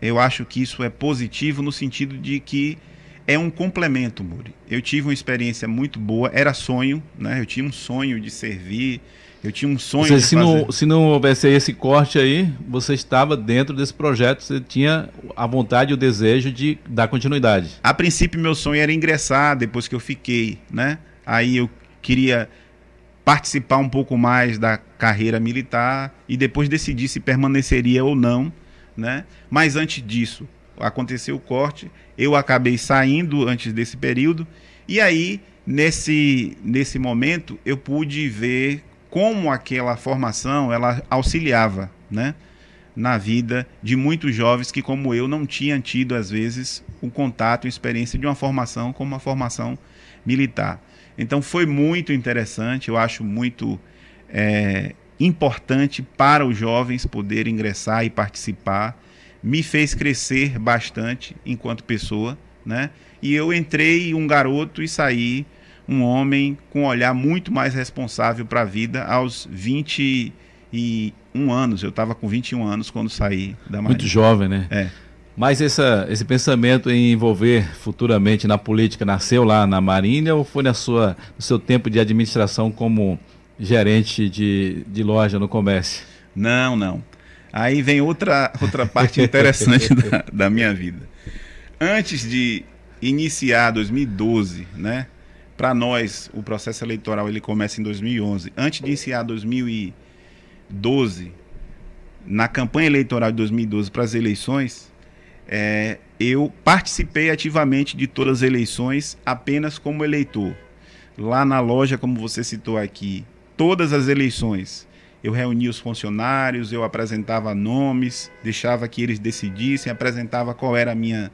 Speaker 2: eu acho que isso é positivo no sentido de que é um complemento, Muri. Eu tive uma experiência muito boa, era sonho, né? Eu tinha um sonho de servir, eu tinha um sonho
Speaker 1: seja,
Speaker 2: de
Speaker 1: se
Speaker 2: fazer...
Speaker 1: Não, se não houvesse esse corte aí, você estava dentro desse projeto, você tinha a vontade e o desejo de dar continuidade.
Speaker 2: A princípio, meu sonho era ingressar depois que eu fiquei, né? Aí eu queria participar um pouco mais da carreira militar e depois decidir se permaneceria ou não, né? Mas antes disso, aconteceu o corte, eu acabei saindo antes desse período e aí nesse nesse momento eu pude ver como aquela formação ela auxiliava, né? Na vida de muitos jovens que, como eu, não tinham tido, às vezes, o um contato e experiência de uma formação como uma formação militar. Então foi muito interessante, eu acho muito é, importante para os jovens poderem ingressar e participar. Me fez crescer bastante enquanto pessoa, né? E eu entrei um garoto e saí um homem com um olhar muito mais responsável para a vida aos 21 anos. Eu estava com 21 anos quando saí da Marinha.
Speaker 1: Muito jovem, né?
Speaker 2: É.
Speaker 1: Mas essa, esse pensamento em envolver futuramente na política nasceu lá na Marinha ou foi na sua, no seu tempo de administração como gerente de, de loja no comércio?
Speaker 2: Não, não. Aí vem outra, outra parte interessante da, da minha vida. Antes de iniciar 2012, né? Para nós, o processo eleitoral ele começa em 2011. Antes de iniciar 2012, na campanha eleitoral de 2012 para as eleições, é, eu participei ativamente de todas as eleições apenas como eleitor. Lá na loja, como você citou aqui, todas as eleições eu reunia os funcionários, eu apresentava nomes, deixava que eles decidissem, apresentava qual era a minha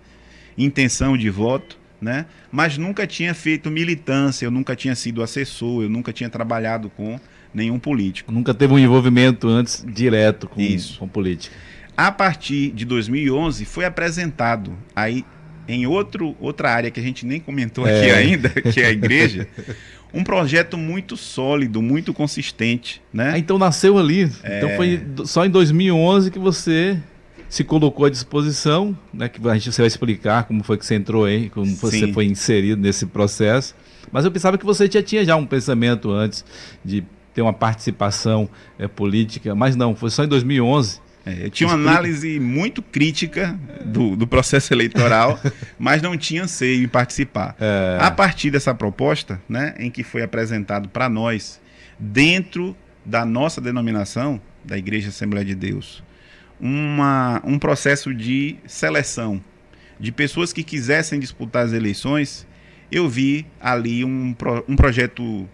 Speaker 2: intenção de voto, né? Mas nunca tinha feito militância, eu nunca tinha sido assessor, eu nunca tinha trabalhado com nenhum político.
Speaker 1: Nunca teve um envolvimento antes direto com, Isso. com política.
Speaker 2: A partir de 2011 foi apresentado aí em outro, outra área que a gente nem comentou é. aqui ainda, que é a igreja, um projeto muito sólido, muito consistente, né?
Speaker 1: Ah, então nasceu ali. É... Então foi só em 2011 que você se colocou à disposição, né? Que a gente você vai explicar como foi que você entrou aí, como Sim. você foi inserido nesse processo. Mas eu pensava que você já tinha já um pensamento antes de ter uma participação é, política, mas não, foi só em 2011
Speaker 2: é, eu tinha uma análise muito crítica do, do processo eleitoral, mas não tinha anseio em participar. É... A partir dessa proposta, né, em que foi apresentado para nós, dentro da nossa denominação, da Igreja Assembleia de Deus, uma, um processo de seleção de pessoas que quisessem disputar as eleições, eu vi ali um, um projeto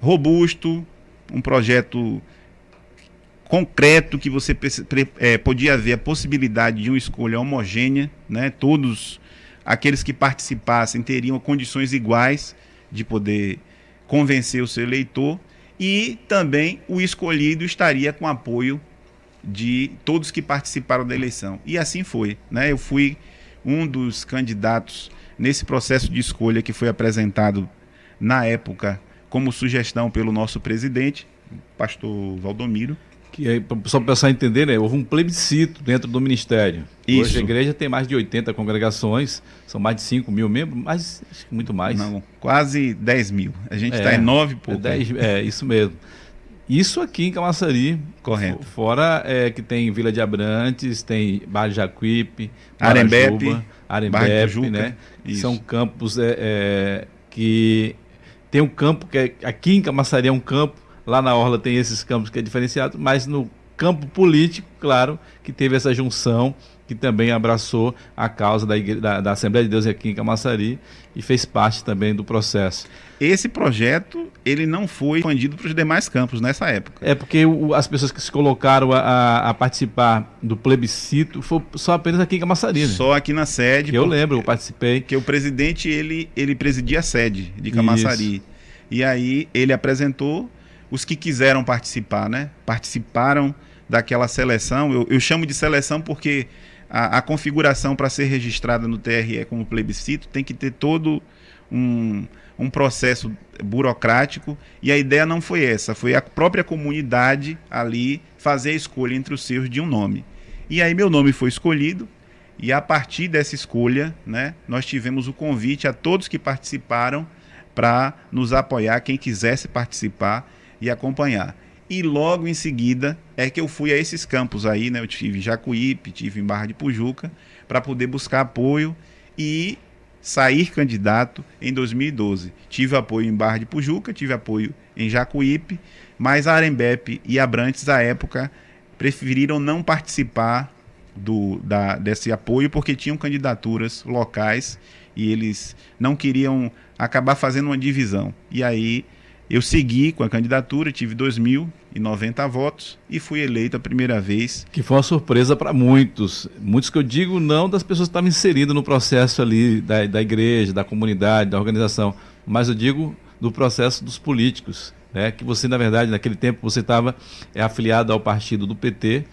Speaker 2: robusto, um projeto concreto que você é, podia haver a possibilidade de uma escolha homogênea, né? todos aqueles que participassem teriam condições iguais de poder convencer o seu eleitor e também o escolhido estaria com apoio de todos que participaram da eleição. E assim foi. Né? Eu fui um dos candidatos nesse processo de escolha que foi apresentado na época como sugestão pelo nosso presidente, pastor Valdomiro
Speaker 1: que só para o pessoal entender, né, houve um plebiscito dentro do Ministério. Isso. Hoje a igreja tem mais de 80 congregações, são mais de 5 mil membros, mas muito mais.
Speaker 2: Não, quase 10 mil. A gente está é, em 9 por
Speaker 1: é, 10, é, isso mesmo. Isso aqui em Camaçari.
Speaker 2: Correto.
Speaker 1: Fora é, que tem Vila de Abrantes, tem Bairro Jacuípe,
Speaker 2: Arembepe,
Speaker 1: Arembepe, né? Isso. São campos é, é, que tem um campo que é, aqui em Camaçari é um campo Lá na Orla tem esses campos que é diferenciado, mas no campo político, claro, que teve essa junção, que também abraçou a causa da, da, da, Assembleia de Deus aqui em Camaçari e fez parte também do processo.
Speaker 2: Esse projeto, ele não foi expandido para os demais campos nessa época.
Speaker 1: É porque o, as pessoas que se colocaram a, a, participar do plebiscito foi só apenas aqui em Camaçari. Né?
Speaker 2: Só aqui na sede.
Speaker 1: Eu lembro, eu participei.
Speaker 2: Que o presidente, ele, ele presidia a sede de Camaçari. Isso. E aí ele apresentou os que quiseram participar, né? Participaram daquela seleção. Eu, eu chamo de seleção porque a, a configuração para ser registrada no TRE como plebiscito tem que ter todo um, um processo burocrático e a ideia não foi essa, foi a própria comunidade ali fazer a escolha entre os seus de um nome. E aí meu nome foi escolhido e a partir dessa escolha, né, nós tivemos o convite a todos que participaram para nos apoiar, quem quisesse participar e acompanhar. E logo em seguida é que eu fui a esses campos aí, né? Eu tive em Jacuípe, tive em Barra de Pujuca, para poder buscar apoio e sair candidato em 2012. Tive apoio em Barra de Pujuca, tive apoio em Jacuípe, mas a Arembep e Abrantes, à época, preferiram não participar do, da, desse apoio porque tinham candidaturas locais e eles não queriam acabar fazendo uma divisão. E aí eu segui com a candidatura, tive 2.090 votos e fui eleito a primeira vez.
Speaker 1: Que foi uma surpresa para muitos. Muitos que eu digo não das pessoas que estavam inseridas no processo ali da, da igreja, da comunidade, da organização, mas eu digo do processo dos políticos. Né? Que você, na verdade, naquele tempo você estava é, afiliado ao partido do PT.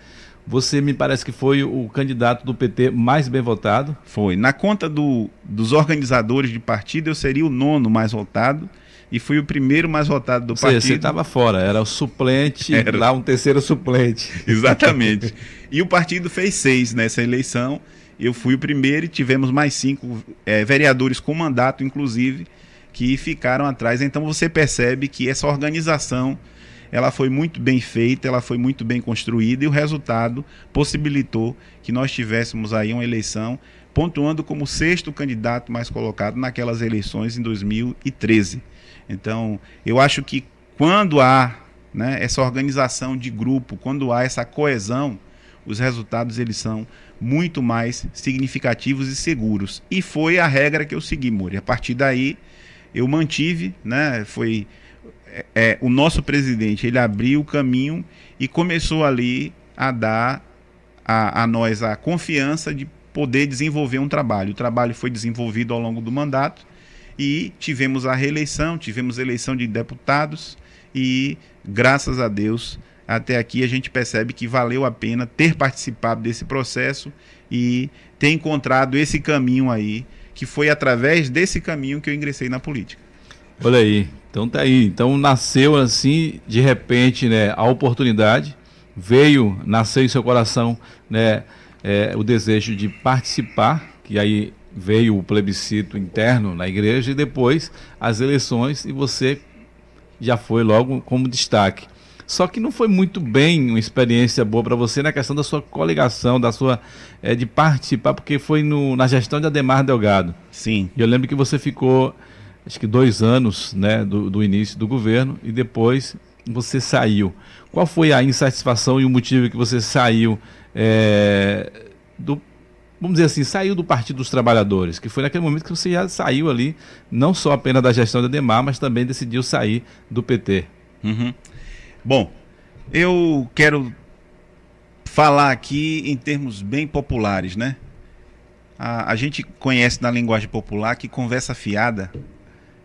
Speaker 1: Você me parece que foi o candidato do PT mais bem votado.
Speaker 2: Foi. Na conta do, dos organizadores de partido, eu seria o nono mais votado e fui o primeiro mais votado do Ou partido.
Speaker 1: Você estava fora, era o suplente, era... lá um terceiro suplente.
Speaker 2: Exatamente. e o partido fez seis nessa eleição. Eu fui o primeiro e tivemos mais cinco é, vereadores com mandato, inclusive, que ficaram atrás. Então você percebe que essa organização ela foi muito bem feita, ela foi muito bem construída e o resultado possibilitou que nós tivéssemos aí uma eleição pontuando como sexto candidato mais colocado naquelas eleições em 2013. Então, eu acho que quando há né, essa organização de grupo, quando há essa coesão, os resultados eles são muito mais significativos e seguros. E foi a regra que eu segui, Muri. A partir daí, eu mantive, né, foi é, é, o nosso presidente, ele abriu o caminho e começou ali a dar a, a nós a confiança de poder desenvolver um trabalho. O trabalho foi desenvolvido ao longo do mandato e tivemos a reeleição, tivemos eleição de deputados e, graças a Deus, até aqui a gente percebe que valeu a pena ter participado desse processo e ter encontrado esse caminho aí, que foi através desse caminho que eu ingressei na política.
Speaker 1: Olha aí, então tá aí. Então nasceu assim, de repente, né, a oportunidade, veio, nasceu em seu coração, né, é, o desejo de participar, que aí veio o plebiscito interno na igreja e depois as eleições e você já foi logo como destaque. Só que não foi muito bem uma experiência boa para você na questão da sua coligação, da sua é, de participar, porque foi no, na gestão de Ademar Delgado.
Speaker 2: Sim.
Speaker 1: E eu lembro que você ficou, acho que dois anos, né, do, do início do governo e depois você saiu. Qual foi a insatisfação e o motivo que você saiu é, do vamos dizer assim, saiu do Partido dos Trabalhadores, que foi naquele momento que você já saiu ali, não só apenas da gestão da Demar, mas também decidiu sair do PT.
Speaker 2: Uhum. Bom, eu quero falar aqui em termos bem populares, né? A, a gente conhece na linguagem popular que conversa fiada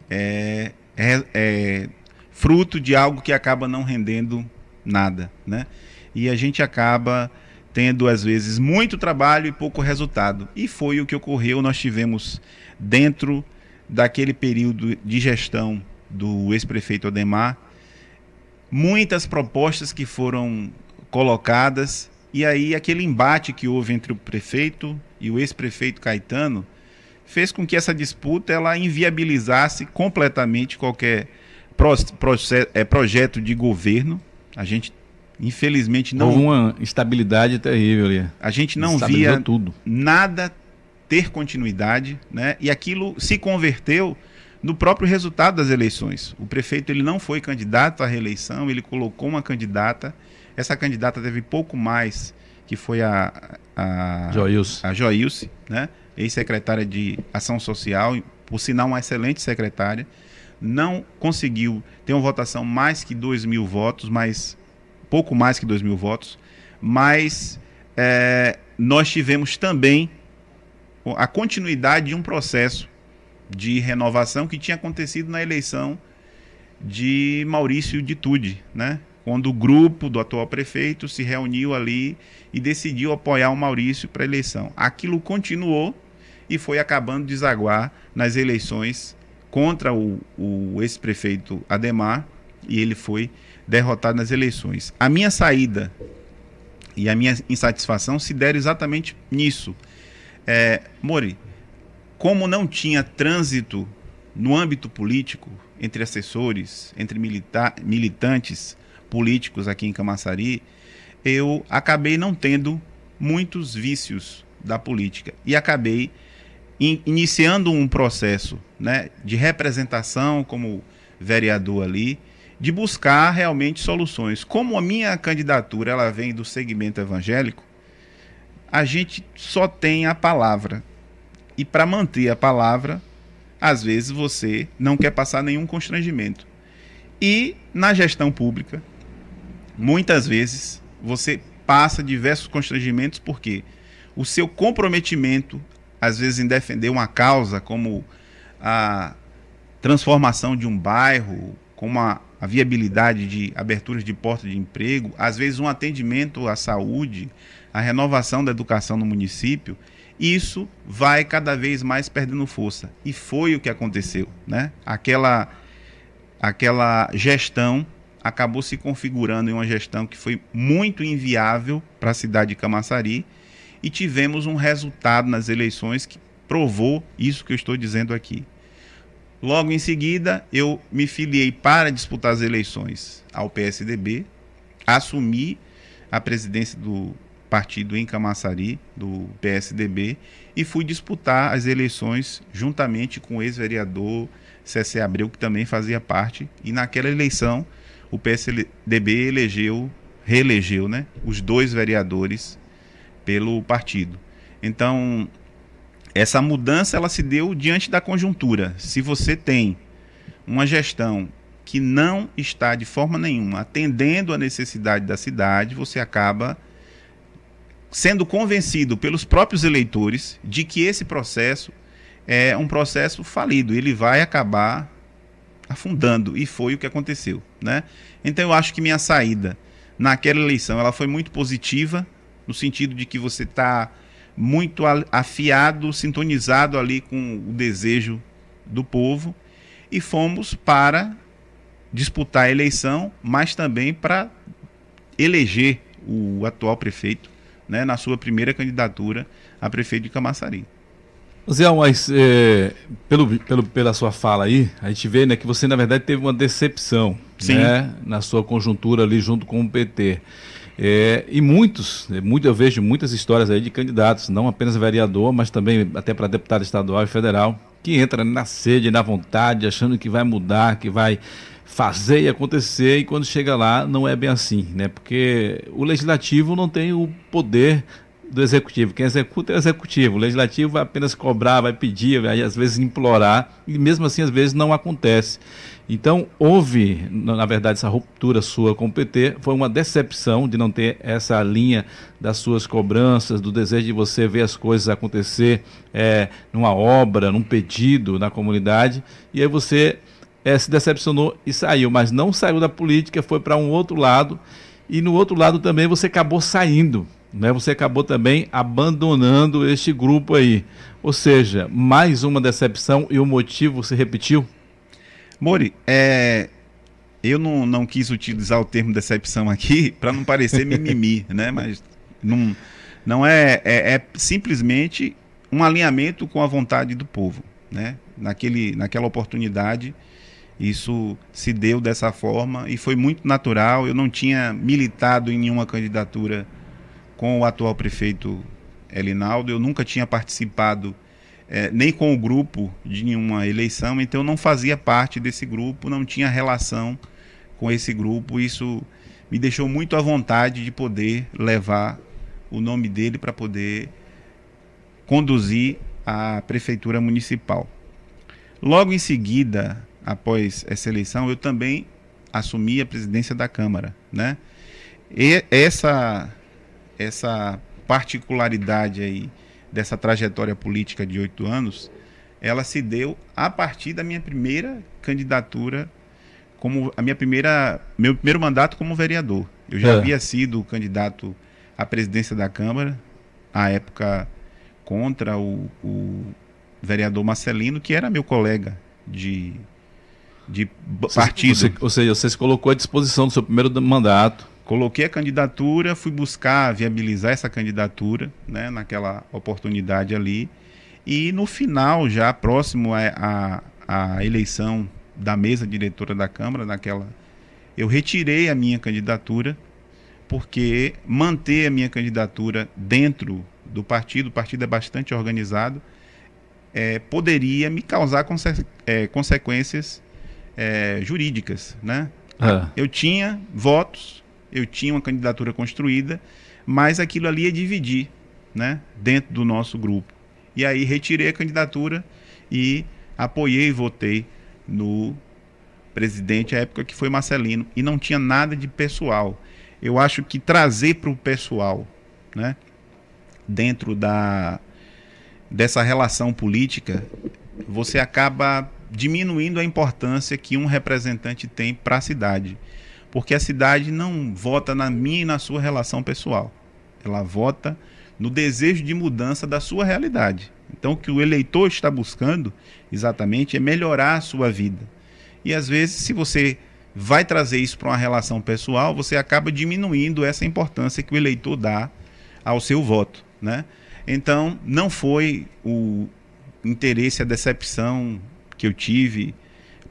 Speaker 2: é, é, é fruto de algo que acaba não rendendo nada, né? E a gente acaba tendo às vezes muito trabalho e pouco resultado. E foi o que ocorreu. Nós tivemos dentro daquele período de gestão do ex-prefeito Ademar muitas propostas que foram colocadas e aí aquele embate que houve entre o prefeito e o ex-prefeito Caetano fez com que essa disputa ela inviabilizasse completamente qualquer é, projeto de governo. A gente Infelizmente não.
Speaker 1: Houve uma instabilidade terrível ali.
Speaker 2: A gente não via tudo. nada ter continuidade, né? E aquilo se converteu no próprio resultado das eleições. O prefeito ele não foi candidato à reeleição, ele colocou uma candidata. Essa candidata teve pouco mais que foi a a
Speaker 1: Joilce,
Speaker 2: a Joilce né? Ex-secretária de Ação Social, por sinal uma excelente secretária. Não conseguiu ter uma votação mais que 2 mil votos, mas pouco mais que 2 mil votos, mas é, nós tivemos também a continuidade de um processo de renovação que tinha acontecido na eleição de Maurício de Tude, né? quando o grupo do atual prefeito se reuniu ali e decidiu apoiar o Maurício para a eleição. Aquilo continuou e foi acabando de desaguar nas eleições contra o, o ex-prefeito Ademar e ele foi derrotado nas eleições. A minha saída e a minha insatisfação se deram exatamente nisso. É, Mori, como não tinha trânsito no âmbito político entre assessores, entre milita militantes políticos aqui em Camaçari, eu acabei não tendo muitos vícios da política e acabei in iniciando um processo né, de representação como vereador ali, de buscar realmente soluções. Como a minha candidatura ela vem do segmento evangélico, a gente só tem a palavra. E para manter a palavra, às vezes você não quer passar nenhum constrangimento. E na gestão pública, muitas vezes você passa diversos constrangimentos porque o seu comprometimento, às vezes em defender uma causa como a transformação de um bairro, como a, a viabilidade de aberturas de portas de emprego, às vezes um atendimento à saúde, a renovação da educação no município, isso vai cada vez mais perdendo força. E foi o que aconteceu, né? Aquela aquela gestão acabou se configurando em uma gestão que foi muito inviável para a cidade de Camaçari e tivemos um resultado nas eleições que provou isso que eu estou dizendo aqui. Logo em seguida, eu me filiei para disputar as eleições ao PSDB, assumi a presidência do partido em Camaçari, do PSDB, e fui disputar as eleições juntamente com o ex-vereador CC Abreu, que também fazia parte, e naquela eleição o PSDB elegeu, reelegeu, né, os dois vereadores pelo partido. Então, essa mudança ela se deu diante da conjuntura. Se você tem uma gestão que não está de forma nenhuma atendendo a necessidade da cidade, você acaba sendo convencido pelos próprios eleitores de que esse processo é um processo falido, ele vai acabar afundando e foi o que aconteceu, né? Então eu acho que minha saída naquela eleição ela foi muito positiva no sentido de que você está muito afiado, sintonizado ali com o desejo do povo e fomos para disputar a eleição, mas também para eleger o atual prefeito né, na sua primeira candidatura a prefeito de Camaçari.
Speaker 1: Zé, mas é, pelo, pelo, pela sua fala aí, a gente vê né, que você, na verdade, teve uma decepção né, na sua conjuntura ali junto com o PT. É, e muitos, é, muito, eu vejo muitas histórias aí de candidatos, não apenas vereador, mas também até para deputado estadual e federal, que entra na sede, na vontade, achando que vai mudar, que vai fazer e acontecer, e quando chega lá não é bem assim, né? Porque o legislativo não tem o poder do executivo. Quem executa é o executivo. O legislativo vai apenas cobrar, vai pedir, vai às vezes implorar, e mesmo assim às vezes não acontece. Então, houve, na verdade, essa ruptura sua com o PT, foi uma decepção de não ter essa linha das suas cobranças, do desejo de você ver as coisas acontecer é, numa obra, num pedido na comunidade, e aí você é, se decepcionou e saiu, mas não saiu da política, foi para um outro lado, e no outro lado também você acabou saindo, né? você acabou também abandonando este grupo aí. Ou seja, mais uma decepção e o motivo se repetiu?
Speaker 2: Mori, é, eu não, não quis utilizar o termo decepção aqui para não parecer mimimi, né? Mas não, não é, é, é, simplesmente um alinhamento com a vontade do povo, né? Naquele, naquela oportunidade, isso se deu dessa forma e foi muito natural. Eu não tinha militado em nenhuma candidatura com o atual prefeito Elinaldo, eu nunca tinha participado é, nem com o grupo de nenhuma eleição, então eu não fazia parte desse grupo, não tinha relação com esse grupo. Isso me deixou muito à vontade de poder levar o nome dele para poder conduzir a prefeitura municipal. Logo em seguida, após essa eleição, eu também assumi a presidência da Câmara, né? E essa essa particularidade aí dessa trajetória política de oito anos, ela se deu a partir da minha primeira candidatura como a minha primeira, meu primeiro mandato como vereador. Eu já
Speaker 1: É.
Speaker 2: havia sido candidato à presidência da Câmara, à época contra o, o vereador Marcelino, que era meu colega de, de partido.
Speaker 1: você- ou seja, você se colocou à disposição do seu primeiro mandato.
Speaker 2: Coloquei a candidatura, fui buscar viabilizar essa candidatura, né, naquela oportunidade ali. E no final, já próximo à à- à eleição da mesa diretora da Câmara, naquela, eu retirei a minha candidatura, porque manter a minha candidatura dentro do partido, o partido é bastante organizado, eh, poderia me causar conse- eh, consequências eh, jurídicas, né?
Speaker 1: É.
Speaker 2: Eu tinha votos, eu tinha uma candidatura construída, mas aquilo ali ia dividir, né, dentro do nosso grupo. E aí retirei a candidatura e apoiei e votei no presidente à época que foi Marcelino e não tinha nada de pessoal. Eu acho que trazer para o pessoal, né, dentro da dessa relação política, você acaba diminuindo a importância que um representante tem para a cidade. Porque a cidade não vota na minha e na sua relação pessoal. Ela vota no desejo de mudança da sua realidade. Então, o que o eleitor está buscando exatamente é melhorar a sua vida. E às vezes, se você vai trazer isso para uma relação pessoal, você acaba diminuindo essa importância que o eleitor dá ao seu voto, né? Então, não foi o interesse, a decepção que eu tive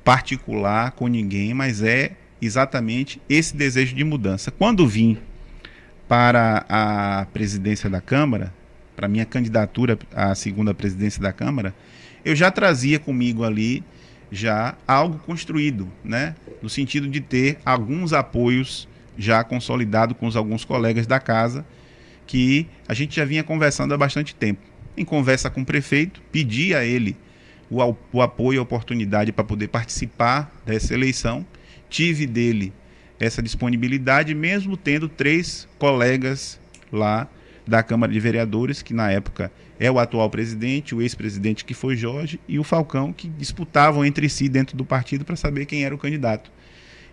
Speaker 2: particular com ninguém, mas é exatamente esse desejo de mudança. Quando vim para a presidência da Câmara, para minha candidatura à segunda presidência da Câmara, eu já trazia comigo ali já algo construído, né? No sentido de ter alguns apoios já consolidado com os, alguns colegas da casa que a gente já vinha conversando há bastante tempo. Em conversa com o prefeito, pedi a ele o, o apoio e a oportunidade para poder participar dessa eleição. Tive dele essa disponibilidade, mesmo tendo três colegas lá da Câmara de Vereadores, que na época é o atual presidente, o ex-presidente que foi Jorge e o Falcão, que disputavam entre si dentro do partido para saber quem era o candidato.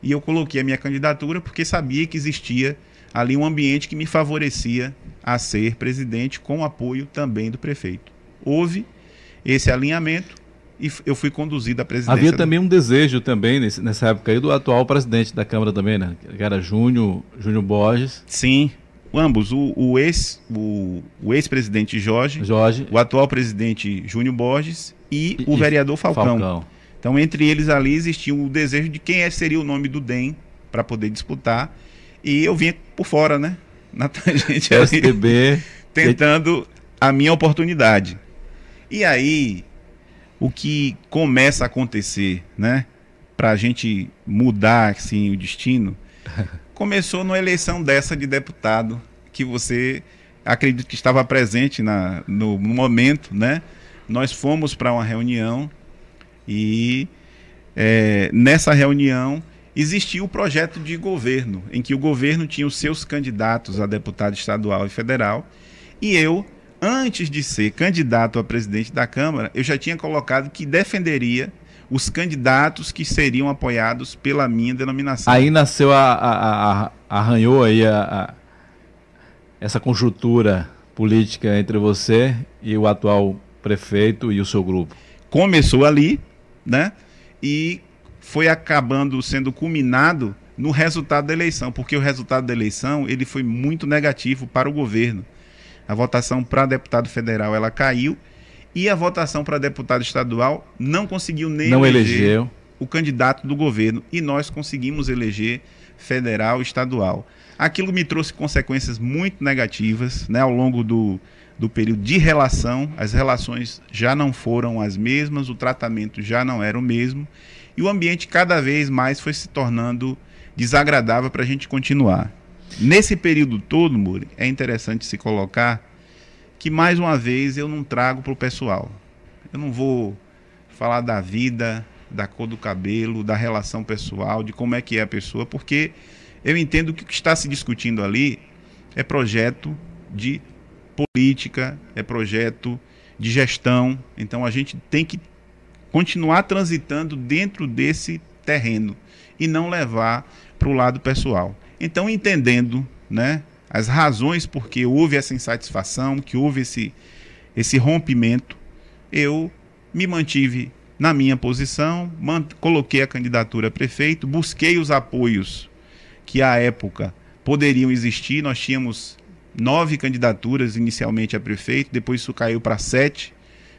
Speaker 2: E eu coloquei a minha candidatura porque sabia que existia ali um ambiente que me favorecia a ser presidente, com apoio também do prefeito. Houve esse alinhamento e eu fui conduzido à presidência.
Speaker 1: Havia também um desejo também nesse- nessa época aí do atual presidente da Câmara também, né? Que era Júnior, Júnior Borges,
Speaker 2: Sim, ambos, o, o ex, o, o ex-presidente Jorge,
Speaker 1: Jorge
Speaker 2: o atual presidente Júnior Borges e, o
Speaker 1: e
Speaker 2: vereador Falcão.
Speaker 1: Falcão.
Speaker 2: Então, entre eles ali existia o desejo de quem é- seria o nome do DEM para poder disputar. E eu vinha por fora, né? Na tangente ali,
Speaker 1: PSDB,
Speaker 2: tentando a minha oportunidade. E aí, o que começa a acontecer, né? Para a gente mudar assim, o destino, começou numa eleição dessa de deputado, que você acredito que estava presente na, no, no momento, né? Nós fomos para uma reunião e é, nessa reunião existia o projeto de governo, em que o governo tinha os seus candidatos a deputado estadual e federal, e eu, antes de ser candidato a presidente da Câmara, eu já tinha colocado que defenderia os candidatos que seriam apoiados pela minha denominação.
Speaker 1: Aí nasceu a, a- a- arranhou aí a- essa conjuntura política entre você e o atual prefeito e o seu grupo.
Speaker 2: começou ali, né? E foi acabando sendo culminado no resultado da eleição, porque o resultado da eleição ele foi muito negativo para o governo. A votação para deputado federal ela caiu e a votação para deputado estadual não conseguiu nem
Speaker 1: Não
Speaker 2: eleger
Speaker 1: elegeu.
Speaker 2: o candidato do governo e nós conseguimos eleger federal e estadual. Aquilo me trouxe consequências muito negativas né, ao longo do, do período de relação. As relações já não foram as mesmas, o tratamento já não era o mesmo e o ambiente cada vez mais foi se tornando desagradável para a gente continuar. Nesse período todo, Muri, é interessante se colocar que mais uma vez eu não trago para o pessoal. Eu não vou falar da vida, da cor do cabelo, da relação pessoal, de como é que é a pessoa, porque eu entendo que o que está se discutindo ali é projeto de política, é projeto de gestão. Então a gente tem que continuar transitando dentro desse terreno e não levar para o lado pessoal. Então, entendendo né, as razões por que houve essa insatisfação, que houve esse, esse rompimento, eu me mantive na minha posição, coloquei a candidatura a prefeito, busquei os apoios que à época poderiam existir. Nós tínhamos nove candidaturas inicialmente a prefeito, depois isso caiu para sete,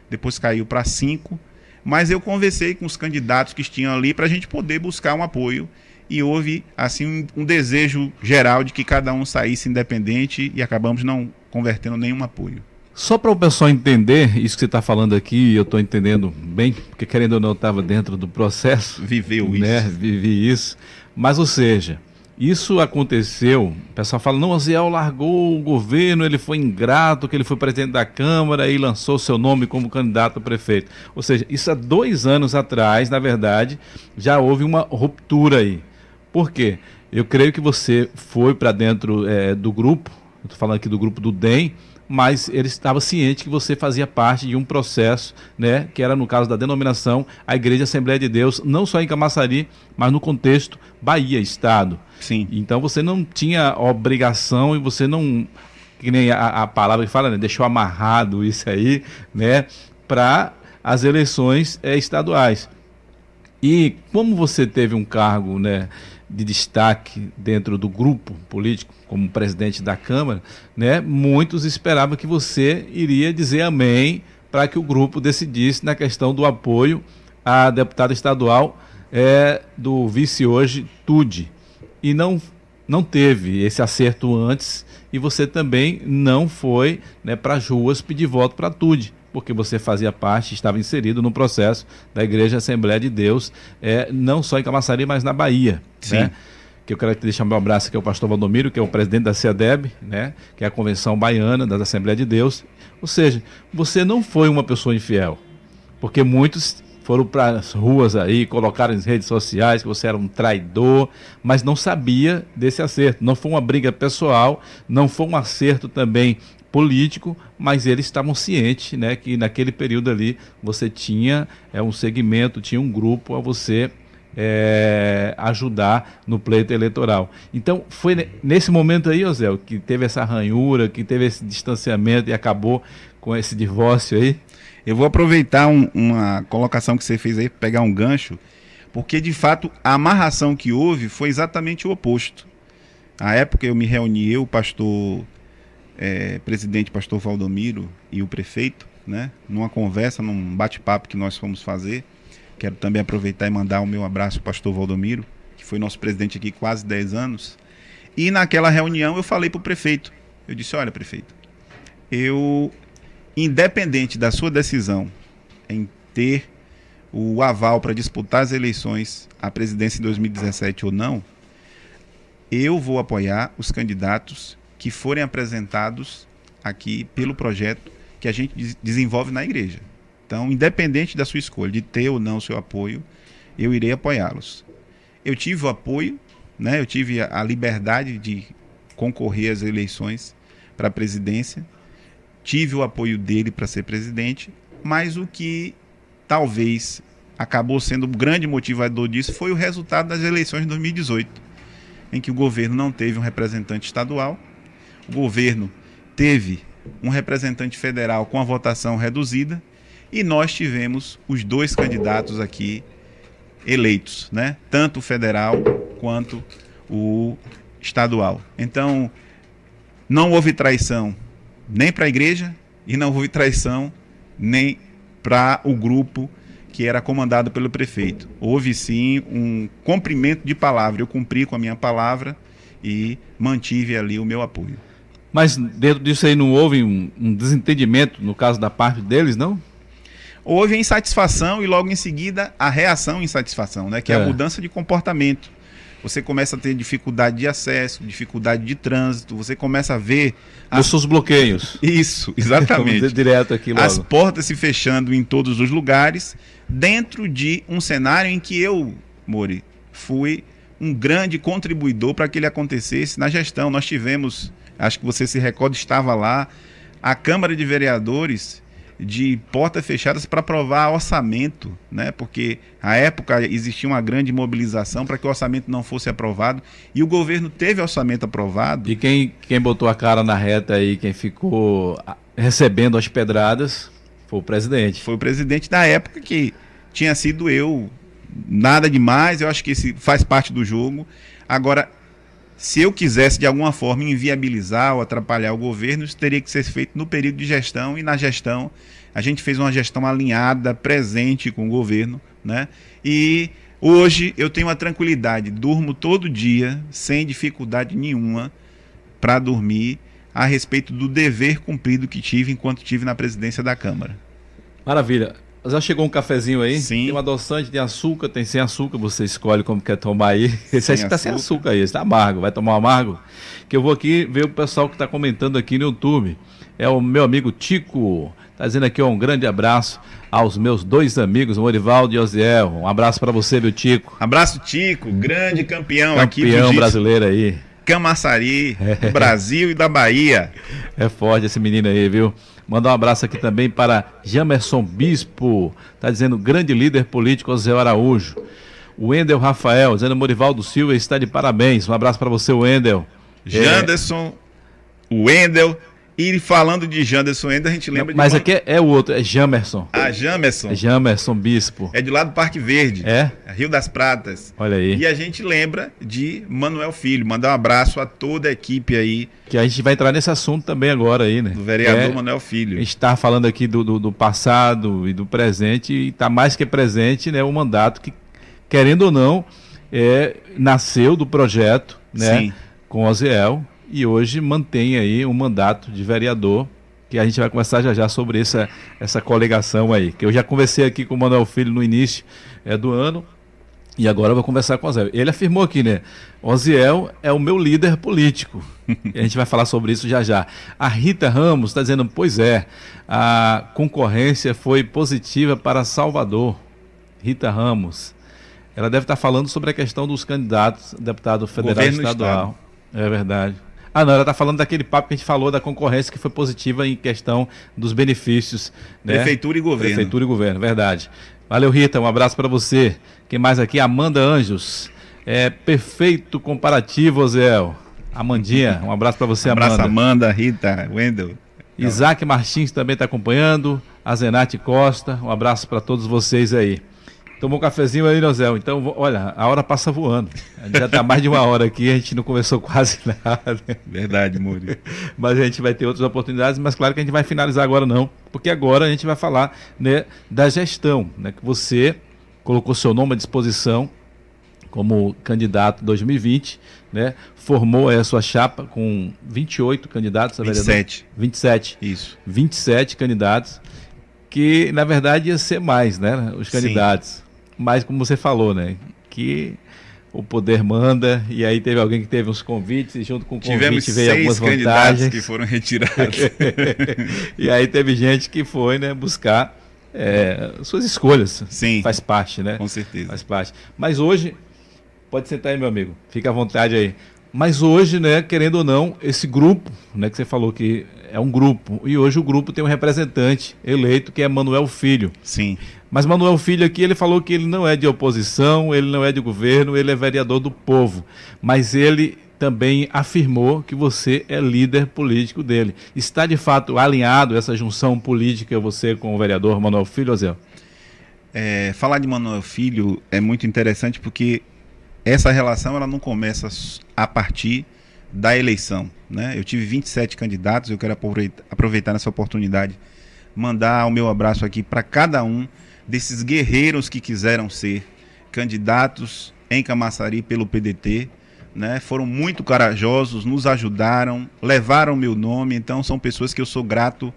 Speaker 2: depois caiu para cinco. Mas eu conversei com os candidatos que tinham ali para a gente poder buscar um apoio e houve assim um, um, desejo geral de que cada um saísse independente e acabamos não convertendo nenhum apoio.
Speaker 1: Só para o pessoal entender isso que você está falando aqui, eu estou entendendo bem, porque querendo ou não, estava dentro do processo.
Speaker 2: Viveu
Speaker 1: né? isso. Vivi isso. Mas, ou seja, isso aconteceu, o pessoal fala, não, o Ziel largou o governo, ele foi ingrato, que ele foi presidente da Câmara e lançou seu nome como candidato a prefeito. Ou seja, isso há dois anos atrás, na verdade, já houve uma ruptura aí. Por quê? Eu creio que você foi para dentro é, do grupo, estou falando aqui do grupo do DEM, mas ele estava ciente que você fazia parte de um processo, né, que era no caso da denominação a Igreja Assembleia de Deus, não só em Camaçari, mas no contexto Bahia, Estado.
Speaker 2: Sim.
Speaker 1: Então você não tinha obrigação e você não, que nem a, a palavra que fala, né, deixou amarrado isso aí, né, para as eleições é, estaduais. E como você teve um cargo, né, de destaque dentro do grupo político, como presidente da Câmara, né, muitos esperavam que você iria dizer amém para que o grupo decidisse na questão do apoio à deputada estadual é, do vice hoje, Tude. E não, não teve esse acerto antes e você também não foi né, para as ruas pedir voto para Tude porque você fazia parte, estava inserido no processo da Igreja Assembleia de Deus, é, não só em Camaçari, mas na Bahia. Sim. Né? Que eu quero deixar meu abraço aqui ao pastor Valdomiro, que é o presidente da CEDEB, né? que é a Convenção Baiana das Assembleias de Deus. Ou seja, você não foi uma pessoa infiel, porque muitos foram para as ruas aí, colocaram nas redes sociais que você era um traidor, mas não sabia desse acerto. Não foi uma briga pessoal, não foi um acerto também político, mas eles estavam cientes né, que naquele período ali você tinha é, um segmento, tinha um grupo a você é, ajudar no pleito eleitoral. Então, foi nesse momento aí, Osel, que teve essa ranhura, que teve esse distanciamento e acabou com esse divórcio aí?
Speaker 2: Eu vou aproveitar um, uma colocação que você fez aí, pegar um gancho, porque de fato a amarração que houve foi exatamente o oposto. A época eu me reuni, eu, o pastor é, presidente pastor Valdomiro e o prefeito, né, numa conversa, num bate-papo que nós fomos fazer. Quero também aproveitar e mandar o meu abraço ao pastor Valdomiro, que foi nosso presidente aqui quase 10 anos. E naquela reunião eu falei para o prefeito, eu disse, olha prefeito, eu, independente da sua decisão em ter o aval para disputar as eleições à presidência em 2017 ou não, eu vou apoiar os candidatos que forem apresentados aqui pelo projeto que a gente desenvolve na igreja. Então, independente da sua escolha, de ter ou não seu apoio, eu irei apoiá-los. Eu tive o apoio, né? eu tive a, liberdade de concorrer às eleições para a presidência, tive o apoio dele para ser presidente, mas o que talvez acabou sendo o grande motivador disso foi o resultado das eleições de 2018, em que o governo não teve um representante estadual o governo teve um representante federal com a votação reduzida e nós tivemos os dois candidatos aqui eleitos, né? Tanto o federal quanto o estadual. Então, não houve traição nem para a igreja e não houve traição nem para o grupo que era comandado pelo prefeito. Houve sim um cumprimento de palavra. Eu cumpri com a minha palavra e mantive ali o meu apoio.
Speaker 1: Mas dentro disso aí não houve um, um desentendimento no caso da parte deles, não?
Speaker 2: Houve a insatisfação e logo em seguida a reação à insatisfação, né? Que é, é a mudança de comportamento. Você começa a ter dificuldade de acesso, dificuldade de trânsito, você começa a ver.
Speaker 1: As... Os seus bloqueios.
Speaker 2: Isso, exatamente.
Speaker 1: direto aqui logo.
Speaker 2: As portas se fechando em todos os lugares, dentro de um cenário em que eu, Mori, fui um grande contribuidor para que ele acontecesse na gestão. Nós tivemos acho que você se recorda, estava lá. A Câmara de Vereadores de portas fechadas para aprovar orçamento, né? Porque à época existia uma grande mobilização para que o orçamento não fosse aprovado e o governo teve orçamento aprovado.
Speaker 1: E quem, quem botou a cara na reta aí, quem ficou recebendo as pedradas, foi o presidente.
Speaker 2: Foi o presidente da época que tinha sido eu. Nada demais, eu acho que esse faz parte do jogo. Agora, se eu quisesse de alguma forma inviabilizar ou atrapalhar o governo, isso teria que ser feito no período de gestão e na gestão a gente fez uma gestão alinhada, presente com o governo, né? E hoje eu tenho uma tranquilidade, durmo todo dia sem dificuldade nenhuma para dormir a respeito do dever cumprido que tive enquanto tive na presidência da Câmara.
Speaker 1: Maravilha. Já chegou um cafezinho aí?
Speaker 2: Sim.
Speaker 1: Tem um adoçante, tem açúcar, tem sem açúcar, você escolhe como quer tomar aí. Esse aí está sem açúcar aí, esse tá amargo. Vai tomar um amargo? Que eu vou aqui ver o pessoal que está comentando aqui no YouTube. É o meu amigo Tico. Está dizendo aqui ó, um grande abraço aos meus dois amigos, Morivaldo e Osiel. Um abraço para você, meu Tico.
Speaker 2: Abraço, Tico, grande campeão, campeão aqui.
Speaker 1: Campeão brasileiro aí.
Speaker 2: Camaçari, do Brasil e da Bahia.
Speaker 1: É forte esse menino aí, viu? Mandar um abraço aqui também para Jamerson Bispo, tá dizendo grande líder político José Araújo. O Wendel Rafael, dizendo Morivaldo Silva está de parabéns. Um abraço para você, Wendel.
Speaker 2: Janderson, é... Wendel, e falando de Janderson ainda, a gente lembra
Speaker 1: Mas
Speaker 2: uma...
Speaker 1: aqui é, é, o outro, é Jamerson.
Speaker 2: Ah, Jamerson.
Speaker 1: É Jamerson Bispo.
Speaker 2: É de lá do Parque Verde.
Speaker 1: É?
Speaker 2: Rio das Pratas.
Speaker 1: Olha aí.
Speaker 2: E a gente lembra de Manuel Filho. Mandar um abraço a toda a equipe aí.
Speaker 1: Que a gente vai entrar nesse assunto também agora aí, né?
Speaker 2: Do vereador é, Manuel Filho.
Speaker 1: A gente está falando aqui do, do, do, passado e do presente, e está mais que presente, né? O mandato que, querendo ou não, é, nasceu do projeto, né? Sim. Com o Oziel e hoje mantém aí um mandato de vereador, que a gente vai conversar já já sobre essa, essa coligação aí. Que eu já conversei aqui com o Manuel Filho no início é, do ano, e agora eu vou conversar com o Oziel. Ele afirmou aqui, né? Oziel é o meu líder político. e a gente vai falar sobre isso já já. A Rita Ramos está dizendo, pois é, a concorrência foi positiva para Salvador. Rita Ramos. Ela deve estar falando sobre a questão dos candidatos deputado federal Governo estadual. É verdade. Ah, não, ela está falando daquele papo que a gente falou da concorrência que foi positiva em questão dos benefícios.
Speaker 2: Né? Prefeitura e governo.
Speaker 1: Prefeitura e governo, verdade. Valeu, Rita, um abraço para você. Quem mais aqui? Amanda Anjos. É perfeito comparativo, Oziel. Amandinha, um abraço para você,
Speaker 2: um
Speaker 1: Amanda.
Speaker 2: Abraço, Amanda, Rita, Wendel.
Speaker 1: Isaac Martins também está acompanhando. A Zenate Costa, um abraço para todos vocês aí. Tomou um cafezinho aí, Nozel. Então, olha, a hora passa voando. Já está mais de uma hora aqui, a gente não conversou quase nada.
Speaker 2: Verdade, Muri.
Speaker 1: Mas a gente vai ter outras oportunidades, mas claro que a gente vai finalizar agora não, porque agora a gente vai falar né, da gestão, né, que você colocou seu nome à disposição como candidato 2020, né? Formou a sua chapa com 28 candidatos,
Speaker 2: 27.
Speaker 1: 27.
Speaker 2: Isso.
Speaker 1: 27 candidatos que na verdade ia ser mais, né, os candidatos. Sim mas como você falou, né? Que o poder manda, e aí teve alguém que teve uns convites, e junto com o
Speaker 2: Tivemos
Speaker 1: convite veio algumas vantagens.
Speaker 2: que foram retirados.
Speaker 1: e aí teve gente que foi né, buscar é, suas escolhas.
Speaker 2: Sim.
Speaker 1: Faz parte, né?
Speaker 2: Com certeza.
Speaker 1: Faz parte. Mas hoje, pode sentar aí, meu amigo, fica à vontade aí. Mas hoje, né, querendo ou não, esse grupo, né, que você falou que é um grupo, e hoje o grupo tem um representante eleito que é Manuel Filho.
Speaker 2: Sim.
Speaker 1: Mas Manuel Filho aqui, ele falou que ele não é de oposição, ele não é de governo, ele é vereador do povo. Mas ele também afirmou que você é líder político dele. Está de fato alinhado essa junção política você com o vereador Manuel Filho, Zé?
Speaker 2: É, falar de Manuel Filho é muito interessante porque essa relação ela não começa a partir da eleição. Né? Eu tive 27 candidatos, eu quero aproveitar, nessa oportunidade mandar o meu abraço aqui para cada um desses guerreiros que quiseram ser candidatos em Camaçari pelo PDT, né? Foram muito corajosos, nos ajudaram, levaram meu nome, então são pessoas que eu sou grato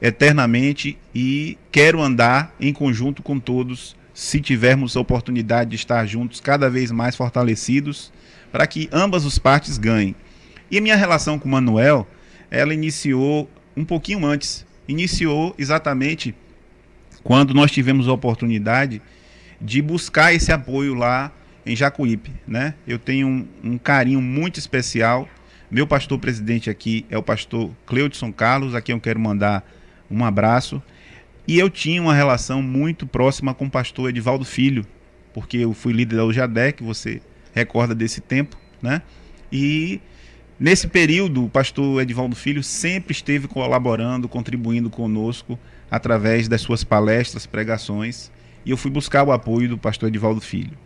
Speaker 2: eternamente e quero andar em conjunto com todos, se tivermos a oportunidade de estar juntos cada vez mais fortalecidos, para que ambas as partes ganhem. E a minha relação com o Manuel, ela iniciou um pouquinho antes. Iniciou exatamente quando nós tivemos a oportunidade de buscar esse apoio lá em Jacuípe, né? Eu tenho um, um carinho muito especial. Meu pastor presidente aqui é o pastor Cleudson Carlos, a quem eu quero mandar um abraço. E eu tinha uma relação muito próxima com o pastor Edivaldo Filho, porque eu fui líder da UJADEC, você recorda desse tempo, né? E nesse período, o pastor Edivaldo Filho sempre esteve colaborando, contribuindo conosco através das suas palestras, pregações, e eu fui buscar o apoio do pastor Edivaldo Filho.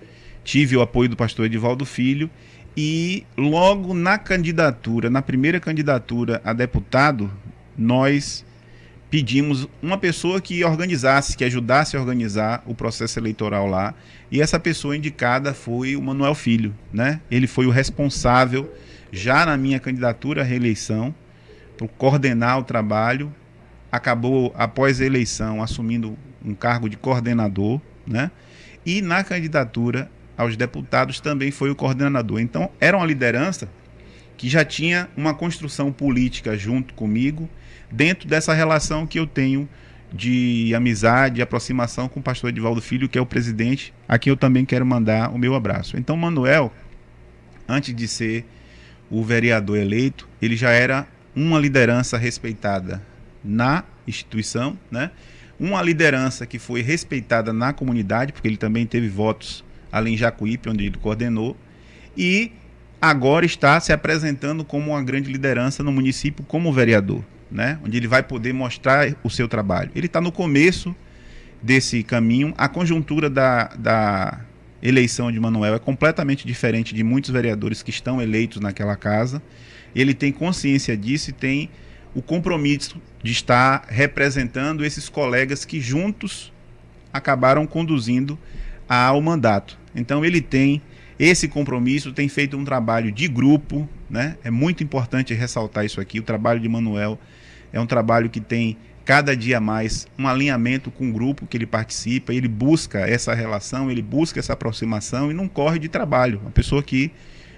Speaker 2: Tive o apoio do pastor Edivaldo Filho e logo na candidatura, na primeira candidatura a deputado, nós pedimos uma pessoa que organizasse, que ajudasse a organizar o processo eleitoral lá. E essa pessoa indicada foi o Manuel Filho, né? Ele foi o responsável já na minha candidatura à reeleição por coordenar o trabalho. Acabou após a eleição assumindo um cargo de coordenador, né? E na candidatura aos deputados também foi o coordenador. Então, era uma liderança que já tinha uma construção política junto comigo dentro dessa relação que eu tenho de amizade e aproximação com o pastor Edivaldo Filho, que é o presidente, a quem eu também quero mandar o meu abraço. Então, Manuel, antes de ser o vereador eleito, ele já era uma liderança respeitada na instituição, né? Uma liderança que foi respeitada na comunidade, porque ele também teve votos ali em Jacuípe, onde ele coordenou, e agora está se apresentando como uma grande liderança no município como vereador né? onde ele vai poder mostrar o seu trabalho. Ele está no começo desse caminho. A conjuntura da, da eleição de Manuel é completamente diferente de muitos vereadores que estão eleitos naquela casa. Ele tem consciência disso e tem o compromisso de estar representando esses colegas que juntos acabaram conduzindo ao mandato. Então ele tem esse compromisso, tem feito um trabalho de grupo, né? É muito importante ressaltar isso aqui. O trabalho de Manuel é um trabalho que tem cada dia mais um alinhamento com o grupo que ele participa, ele busca essa relação, ele busca essa aproximação e não corre de trabalho. Uma pessoa que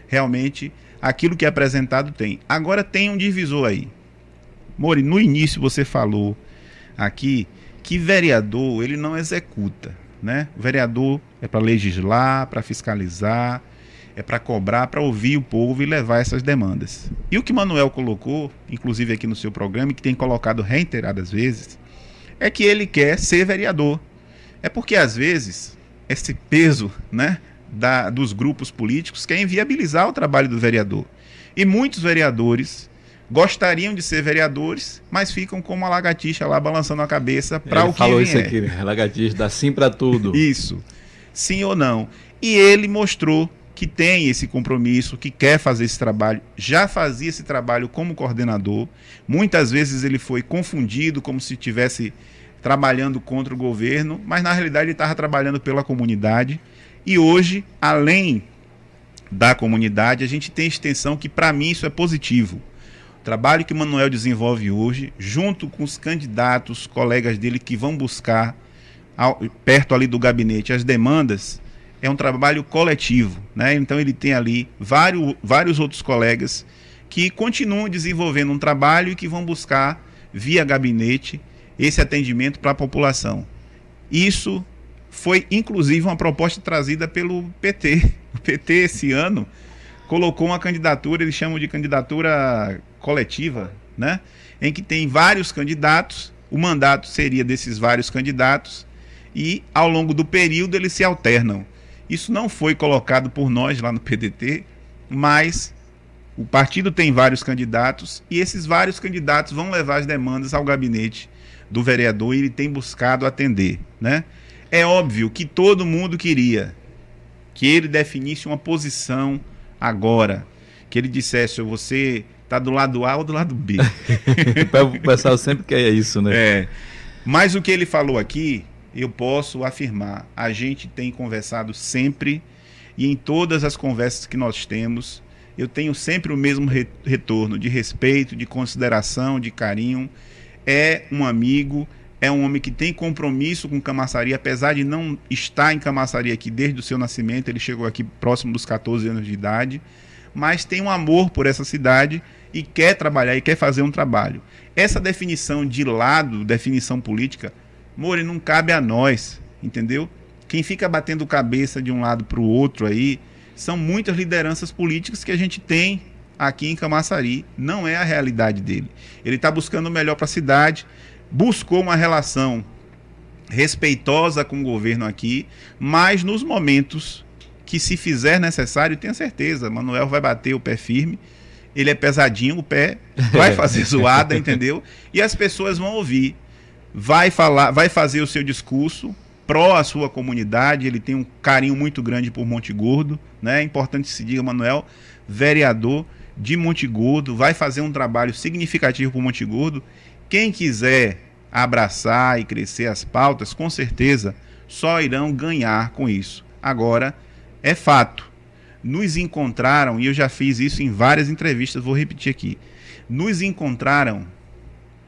Speaker 2: realmente aquilo que é apresentado tem. Agora tem um divisor aí. Mori, no início você falou aqui que vereador ele não executa, né? O vereador é para legislar, para fiscalizar, é para cobrar, para ouvir o povo e levar essas demandas. E o que Manuel colocou, inclusive aqui no seu programa, e que tem colocado reiteradas vezes, é que ele quer ser vereador. É porque às vezes esse peso, né, da, dos grupos políticos quer inviabilizar o trabalho do vereador. E muitos vereadores gostariam de ser vereadores, mas ficam como uma lagartixa lá balançando a cabeça para o que
Speaker 1: falou isso aqui, né? lagartixa dá sim para tudo.
Speaker 2: Isso. Sim ou não. E ele mostrou que tem esse compromisso, que quer fazer esse trabalho, já fazia esse trabalho como coordenador. Muitas vezes ele foi confundido como se estivesse trabalhando contra o governo, mas na realidade ele estava trabalhando pela comunidade. E hoje, além da comunidade, a gente tem extensão que para mim isso é positivo. O trabalho que Manuel desenvolve hoje, junto com os candidatos, colegas dele que vão buscar ao, perto ali do gabinete as demandas, é um trabalho coletivo, né? Então ele tem ali vários, vários outros colegas que continuam desenvolvendo um trabalho e que vão buscar via gabinete esse atendimento para a população. Isso foi inclusive uma proposta trazida pelo PT. O PT esse ano colocou uma candidatura, eles chamam de candidatura coletiva, né? Em que tem vários candidatos, o mandato seria desses vários candidatos e ao longo do período eles se alternam. Isso não foi colocado por nós lá no PDT, mas o partido tem vários candidatos e esses vários candidatos vão levar as demandas ao gabinete do vereador e ele tem buscado atender, né? É óbvio que todo mundo queria que ele definisse uma posição agora, que ele dissesse, você está do lado A ou do lado B.
Speaker 1: o pessoal sempre quer isso, né?
Speaker 2: É. Mas o que ele falou aqui eu posso afirmar, a gente tem conversado sempre e em todas as conversas que nós temos, eu tenho sempre o mesmo re retorno de respeito, de consideração, de carinho. É um amigo, é um homem que tem compromisso com Camaçari, apesar de não estar em Camaçari aqui desde o seu nascimento, ele chegou aqui próximo dos 14 anos de idade, mas tem um amor por essa cidade e quer trabalhar e quer fazer um trabalho. Essa definição de lado, definição política, More, não cabe a nós, entendeu? Quem fica batendo cabeça de um lado para o outro aí são muitas lideranças políticas que a gente tem aqui em Camaçari. Não é a realidade dele. Ele está buscando o melhor para a cidade, buscou uma relação respeitosa com o governo aqui, mas nos momentos que se fizer necessário, tenha certeza, Manuel vai bater o pé firme. Ele é pesadinho, o pé vai fazer zoada, entendeu? E as pessoas vão ouvir. Vai falar, vai fazer o seu discurso pró a sua comunidade, ele tem um carinho muito grande por Monte Gordo, né? É importante se diga, Manuel, vereador de Monte Gordo, vai fazer um trabalho significativo por Monte Gordo. Quem quiser abraçar e crescer as pautas, com certeza só irão ganhar com isso. Agora, é fato. Nos encontraram, e eu já fiz isso em várias entrevistas, vou repetir aqui. Nos encontraram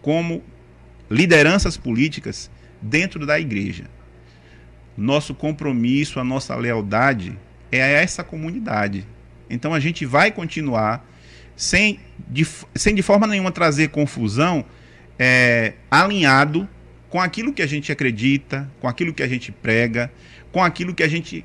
Speaker 2: como lideranças políticas dentro da igreja. Nosso compromisso, a nossa lealdade é a essa comunidade. Então a gente vai continuar sem de, sem de forma nenhuma trazer confusão é, alinhado com aquilo que a gente acredita, com aquilo que a gente prega, com aquilo que a gente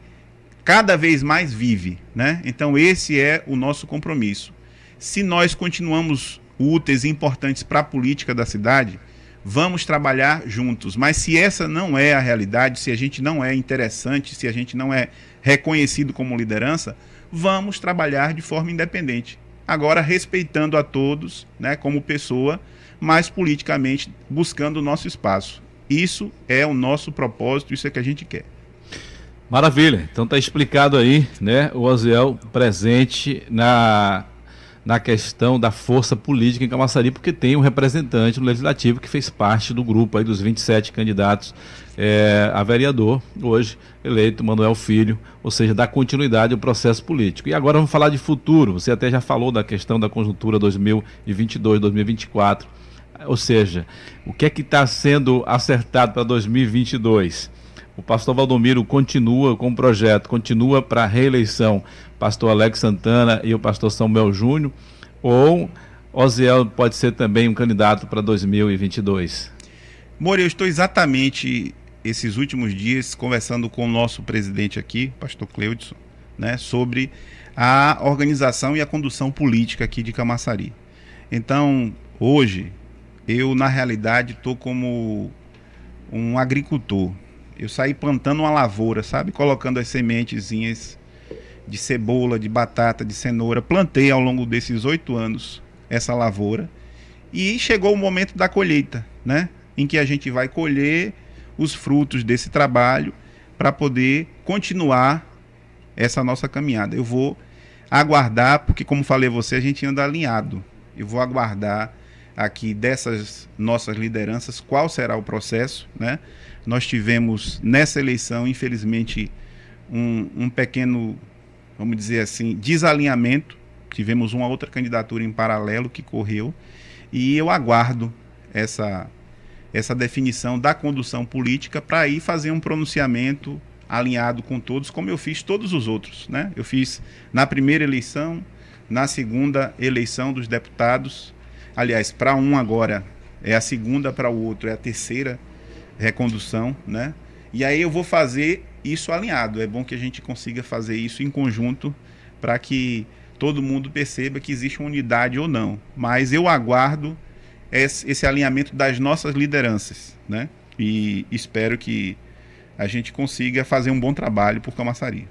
Speaker 2: cada vez mais vive, né? Então esse é o nosso compromisso. Se nós continuamos úteis e importantes para a política da cidade, vamos trabalhar juntos. Mas se essa não é a realidade, se a gente não é interessante, se a gente não é reconhecido como liderança, vamos trabalhar de forma independente. Agora respeitando a todos, né, como pessoa mas politicamente buscando o nosso espaço. Isso é o nosso propósito, isso é que a gente quer.
Speaker 1: Maravilha. Então está explicado aí, né, o Oziel presente na na questão da força política em Camaçari, porque tem um representante no Legislativo que fez parte do grupo aí dos 27 candidatos é, a vereador, hoje eleito Manuel Filho, ou seja, dá continuidade ao processo político. E agora vamos falar de futuro. Você até já falou da questão da conjuntura 2022, 2024. Ou seja, o que é que está sendo acertado para 2022? O pastor Valdomiro continua com o projeto, continua para a reeleição, pastor Alex Santana e o pastor Samuel Júnior, ou Oziel pode ser também um candidato para 2022?
Speaker 2: Moura, eu estou exatamente esses últimos dias conversando com o nosso presidente aqui, pastor Cleudson, né, sobre a organização e a condução política aqui de Camaçari. Então, hoje, eu, na realidade, estou como um agricultor. Eu saí plantando uma lavoura, sabe? Colocando as sementezinhas de cebola, de batata, de cenoura. Plantei ao longo desses oito anos essa lavoura. E chegou o momento da colheita, né? Em que a gente vai colher os frutos desse trabalho para poder continuar essa nossa caminhada. Eu vou aguardar, porque como falei a você, a gente anda alinhado. Eu vou aguardar aqui dessas nossas lideranças, qual será o processo, né? Nós tivemos nessa eleição, infelizmente, um, um pequeno, vamos dizer assim, desalinhamento. Tivemos uma outra candidatura em paralelo que correu e eu aguardo essa essa definição da condução política para ir fazer um pronunciamento alinhado com todos, como eu fiz todos os outros, né? Eu fiz na primeira eleição, na segunda eleição dos deputados, Aliás, para um agora é a segunda, para o outro é a terceira recondução, né? E aí eu vou fazer isso alinhado. É bom que a gente consiga fazer isso em conjunto para que todo mundo perceba que existe uma unidade ou não. Mas eu aguardo esse, esse alinhamento das nossas lideranças, né? E espero que a gente consiga fazer um bom trabalho por Camaçari.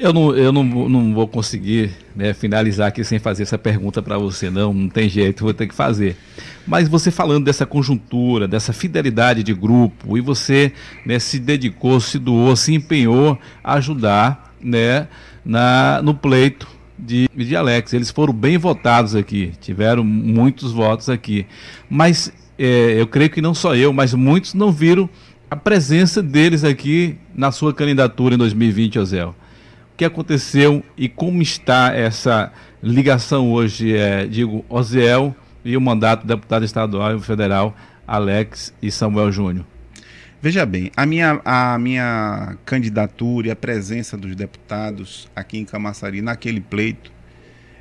Speaker 1: Eu não, eu não, não vou conseguir né, finalizar aqui sem fazer essa pergunta para você, não. Não tem jeito, vou ter que fazer. Mas você falando dessa conjuntura, dessa fidelidade de grupo, e você né, se dedicou, se doou, se empenhou a ajudar né, na, no pleito de, de Alex. Eles foram bem votados aqui, tiveram muitos votos aqui. Mas é, eu creio que não só eu, mas muitos não viram a presença deles aqui na sua candidatura em 2020, Ozel que aconteceu e como está essa ligação hoje, é, digo, Oziel e o mandato do deputado estadual e federal Alex e Samuel Júnior?
Speaker 2: Veja bem, a minha, a minha candidatura e a presença dos deputados aqui em Camaçari naquele pleito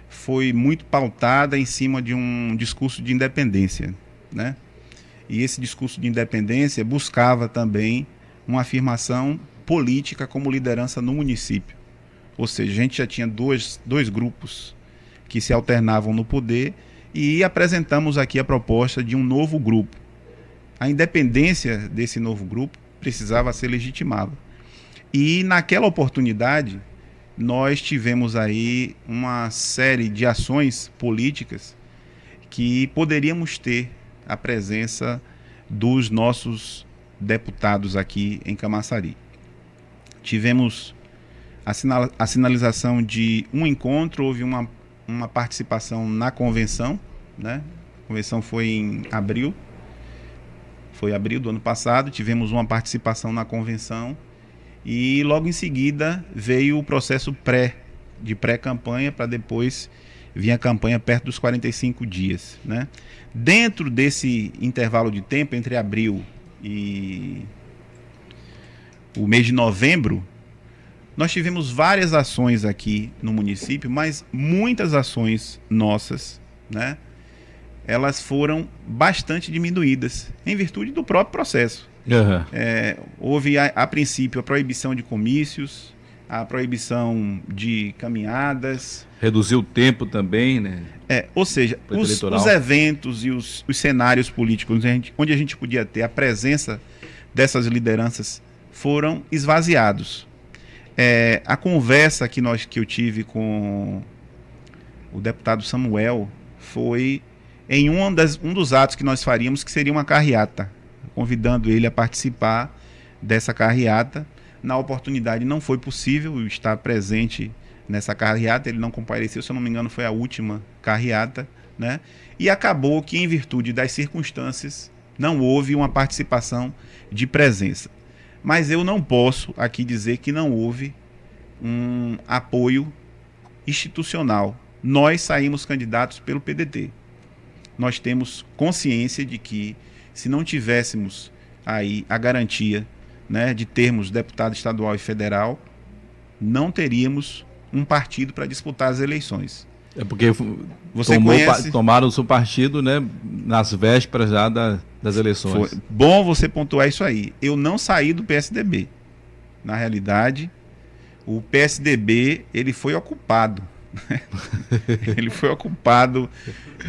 Speaker 2: foi muito pautada em cima de um discurso de independência, né? E esse discurso de independência buscava também uma afirmação política como liderança no município. Ou seja, a gente já tinha dois, dois grupos que se alternavam no poder e apresentamos aqui a proposta de um novo grupo. A independência desse novo grupo precisava ser legitimado. E naquela oportunidade, nós tivemos aí uma série de ações políticas que poderíamos ter a presença dos nossos deputados aqui em Camaçari. Tivemos a, sinal, a sinalização de um encontro, houve uma, uma participação na convenção, né? A convenção foi em abril, foi abril do ano passado, tivemos uma participação na convenção e logo em seguida veio o processo pré, de pré-campanha, para depois vir a campanha perto dos 45 dias. Né? Dentro desse intervalo de tempo, entre abril e o mês de novembro, nós tivemos várias ações aqui no município, mas muitas ações nossas, né? Elas foram bastante diminuídas em virtude do próprio processo. Uhum. É, houve, a, a, princípio, a proibição de comícios, a proibição de caminhadas.
Speaker 1: Reduziu o tempo também, né?
Speaker 2: É, ou seja, os, os, eventos e os, os cenários políticos onde a, gente, onde a gente podia ter a presença dessas lideranças foram esvaziados. É, a conversa que, nós, que eu tive com o deputado Samuel foi em um, das, um dos atos que nós faríamos, que seria uma carreata convidando ele a participar dessa carreata. Na oportunidade não foi possível estar presente nessa carreata, ele não compareceu, se eu não me engano, foi a última carreata, né? E acabou que, em virtude das circunstâncias, não houve uma participação de presença. Mas eu não posso aqui dizer que não houve um apoio institucional. Nós saímos candidatos pelo PDT. Nós temos consciência de que se não tivéssemos aí a garantia né, de termos deputado estadual e federal, não teríamos um partido para disputar as eleições.
Speaker 1: É porque você tomou, conhece... tomaram o seu partido né, nas vésperas já da, das eleições.
Speaker 2: Foi bom você pontuar isso aí. Eu não saí do PSDB. Na realidade, o PSDB ele foi ocupado. ele foi ocupado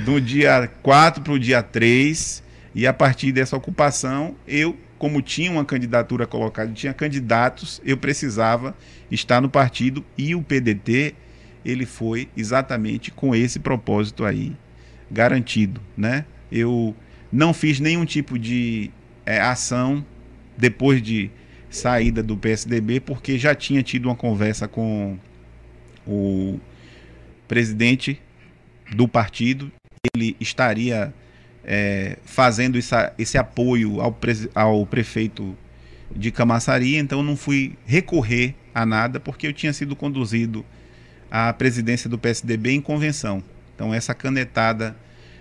Speaker 2: do dia 4 para o dia 3 e a partir dessa ocupação, eu, como tinha uma candidatura colocada, tinha candidatos, eu precisava estar no partido e o PDT, ele foi exatamente com esse propósito aí garantido, né? Eu não fiz nenhum tipo de é, ação depois de saída do PSDB, porque já tinha tido uma conversa com o presidente do partido, ele estaria é, fazendo essa, esse apoio ao, pre, ao prefeito de Camaçari, então não fui recorrer a nada porque eu tinha sido conduzido à presidência do PSDB em convenção. Então essa canetada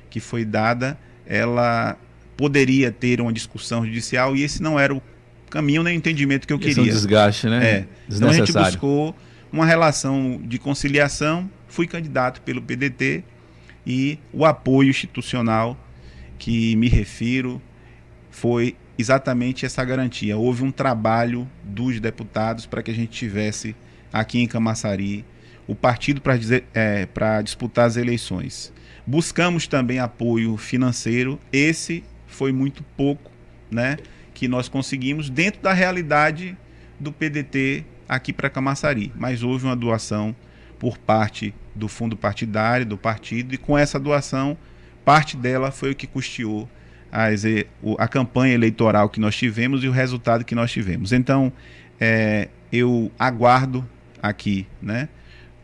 Speaker 2: que foi dada, ela poderia ter uma discussão judicial e esse não era o caminho nem o entendimento que eu queria. Esse
Speaker 1: é um desgaste, né?
Speaker 2: É. Então a gente buscou uma relação de conciliação, fui candidato pelo PDT e o apoio institucional que me refiro foi exatamente essa garantia. Houve um trabalho dos deputados para que a gente tivesse aqui em Camaçari o partido para é, disputar as eleições. Buscamos também apoio financeiro, esse foi muito pouco, né? Que nós conseguimos dentro da realidade do PDT aqui para Camaçari. Mas houve uma doação por parte do fundo partidário, do partido, e com essa doação parte dela foi o que custeou a, campanha eleitoral que nós tivemos e o resultado que nós tivemos. Então, é, eu aguardo aqui né,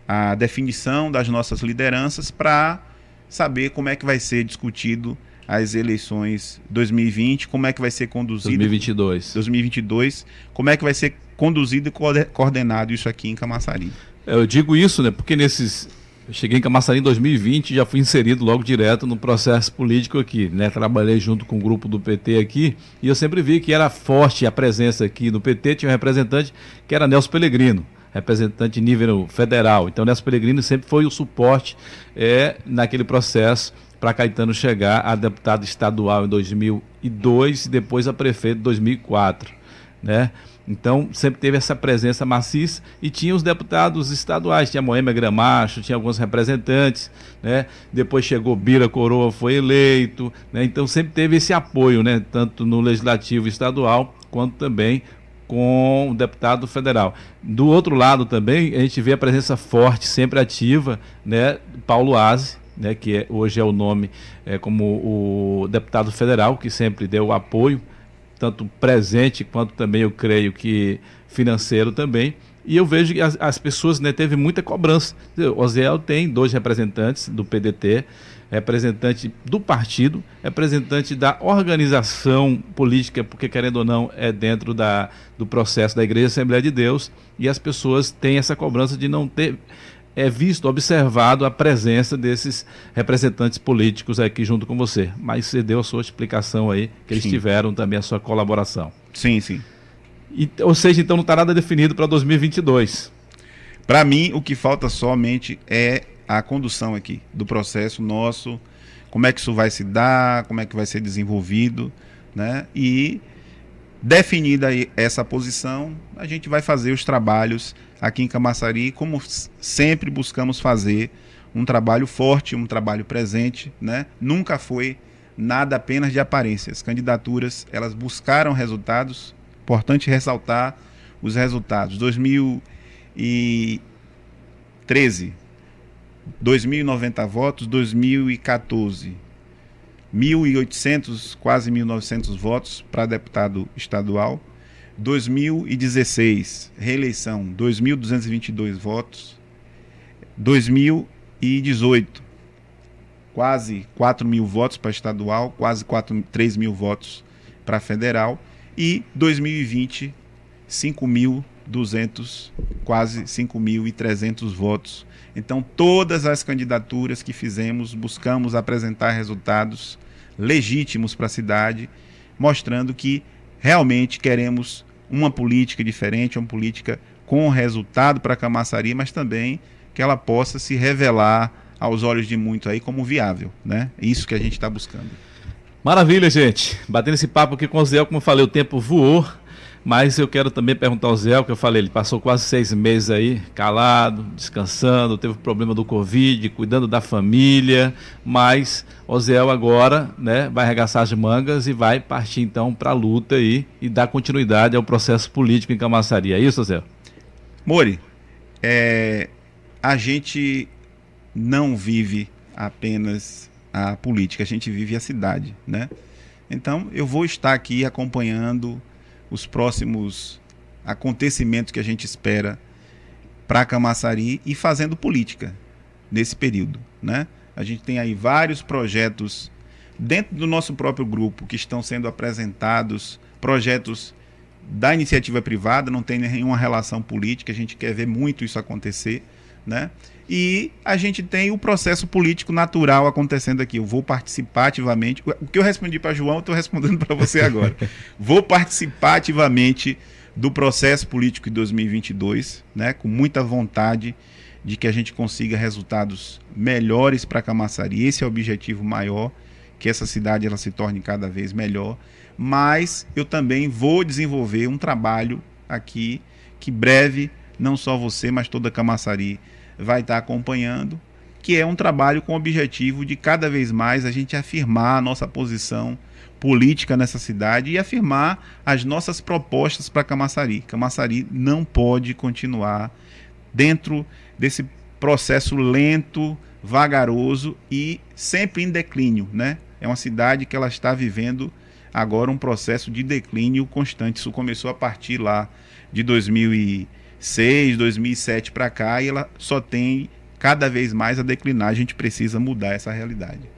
Speaker 2: a definição das nossas lideranças para saber como é que vai ser discutido as eleições 2020, como é que vai ser conduzido
Speaker 1: 2022.
Speaker 2: 2022, como é que vai ser conduzido e coordenado isso aqui em Camaçari.
Speaker 1: Eu digo isso, né, porque nesses eu cheguei em Camaçari em 2020 e já fui inserido logo direto no processo político aqui, né? Trabalhei junto com o grupo do PT aqui e eu sempre vi que era forte a presença aqui no PT, tinha um representante que era Nelson Pellegrino, representante nível federal. Então Nelson Pellegrino sempre foi o suporte é, naquele processo para Caetano chegar a deputado estadual em 2002 e depois a prefeito em 2004. né? Então, sempre teve essa presença maciça e tinha os deputados estaduais, tinha Moema Gramacho, tinha alguns representantes, né? Depois chegou Bira Coroa, foi eleito, né? Então, sempre teve esse apoio, né? Tanto no legislativo estadual quanto também com o deputado federal. Do outro lado também, a gente vê a presença forte, sempre ativa, né? Paulo Aze, né? Que é, hoje é o nome é, como o deputado federal, que sempre deu apoio tanto presente quanto também eu creio que financeiro também. E eu vejo que as, as pessoas né, teve muita cobrança. O Oziel tem dois representantes do PDT, representante do partido, representante da organização política, porque querendo ou não é dentro da, do processo da Igreja Assembleia de Deus, e as pessoas têm essa cobrança de não ter é visto, observado a presença desses representantes políticos aqui junto com você. Mas você deu a sua explicação aí, que eles sim. tiveram também a sua colaboração.
Speaker 2: Sim, sim.
Speaker 1: E, ou seja, então não está nada definido para 2022.
Speaker 2: Para mim, o que falta somente é a condução aqui do processo nosso, como é que isso vai se dar, como é que vai ser desenvolvido, né? E definida essa posição, a gente vai fazer os trabalhos aqui em Camaçari, como sempre buscamos fazer, um trabalho forte, um trabalho presente, né? Nunca foi nada apenas de aparência. As candidaturas, elas buscaram resultados, importante ressaltar os resultados. 2013, 2.090 votos, 2014, 1.800, quase 1.900 votos para deputado estadual, 2016, reeleição, 2.222 votos. 2018, quase 4 mil votos para estadual, quase 4, 3 mil votos para federal. E 2020, 5.200, quase 5.300 votos. Então, todas as candidaturas que fizemos, buscamos apresentar resultados legítimos para a cidade, mostrando que realmente queremos uma política diferente, uma política com resultado para a Camaçari, mas também que ela possa se revelar aos olhos de muito aí como viável, né? É isso que a gente está buscando.
Speaker 1: Maravilha, gente. Batendo esse papo aqui com o Zé, como eu falei, o tempo voou. Mas eu quero também perguntar ao Zé, que eu falei, ele passou quase seis meses aí, calado, descansando, teve o problema do Covid, cuidando da família, mas o Zé agora né, vai arregaçar as mangas e vai partir então para a luta aí e dar continuidade ao processo político em Camaçari. É isso, Zé?
Speaker 2: Mori, é, a gente não vive apenas a política, a gente vive a cidade, né? Então eu vou estar aqui acompanhando os próximos acontecimentos que a gente espera para Camaçari e fazendo política nesse período, né? A gente tem aí vários projetos dentro do nosso próprio grupo que estão sendo apresentados, projetos da iniciativa privada, não tem nenhuma relação política, a gente quer ver muito isso acontecer, né? E a gente tem o processo político natural acontecendo aqui. Eu vou participar ativamente. O que eu respondi para João, eu estou respondendo para você agora. vou participar ativamente do processo político de 2022, né, com muita vontade de que a gente consiga resultados melhores para Camaçari. Esse é o objetivo maior, que essa cidade ela se torne cada vez melhor. Mas eu também vou desenvolver um trabalho aqui que breve, não só você, mas toda Camaçari vai estar acompanhando, que é um trabalho com o objetivo de cada vez mais a gente afirmar a nossa posição política nessa cidade e afirmar as nossas propostas para Camaçari. Camaçari não pode continuar dentro desse processo lento, vagaroso e sempre em declínio, né? É uma cidade que ela está vivendo agora um processo de declínio constante. Isso começou a partir lá de 2000 2006, 2007 para cá e ela só tem cada vez mais a declinar. A gente precisa mudar essa realidade.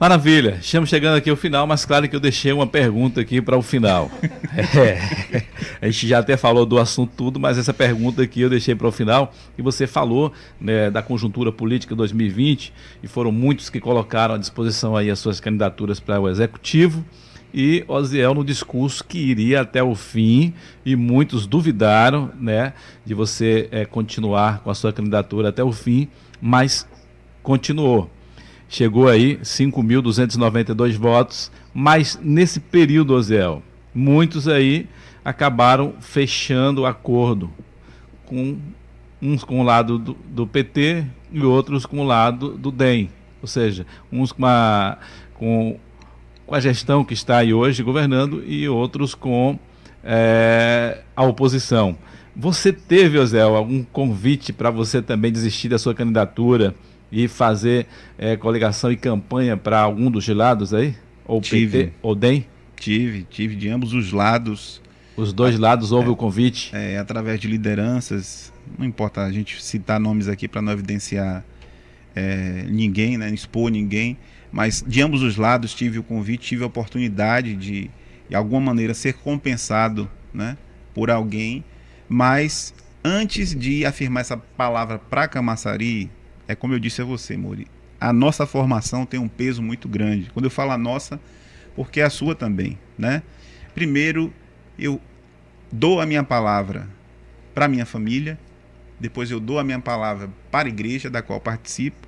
Speaker 1: Maravilha, estamos chegando aqui ao final, mas claro que eu deixei uma pergunta aqui para o final. é, a gente já até falou do assunto tudo, mas essa pergunta aqui eu deixei para o final. E você falou né, da conjuntura política 2020 e foram muitos que colocaram à disposição aí as suas candidaturas para o executivo e Oziel no discurso que iria até o fim e muitos duvidaram né, de você é, continuar com a sua candidatura até o fim, mas continuou. Chegou aí 5.292 votos, mas nesse período, Oziel, muitos aí acabaram fechando acordo com uns com o lado do, do PT e outros com o lado do DEM. Ou seja, uns com a, com, com a gestão que está aí hoje governando e outros com é, a oposição. Você teve, Ozel, algum convite para você também desistir da sua candidatura e fazer é, coligação e campanha para algum dos lados aí? Ou tive, PT ou DEM?
Speaker 2: Tive, tive de ambos os lados.
Speaker 1: Os dois lados houve é, o convite?
Speaker 2: É, através de lideranças, não importa a gente citar nomes aqui para não evidenciar é, ninguém, né, expor ninguém, mas de ambos os lados tive o convite, tive a oportunidade de, de alguma maneira, ser compensado né, por alguém, mas antes de afirmar essa palavra para Camaçari, é como eu disse a você, Mori, a nossa formação tem um peso muito grande. Quando eu falo a nossa, porque é a sua também, né? Primeiro, eu dou a minha palavra para minha família, depois eu dou a minha palavra para a igreja da qual participo,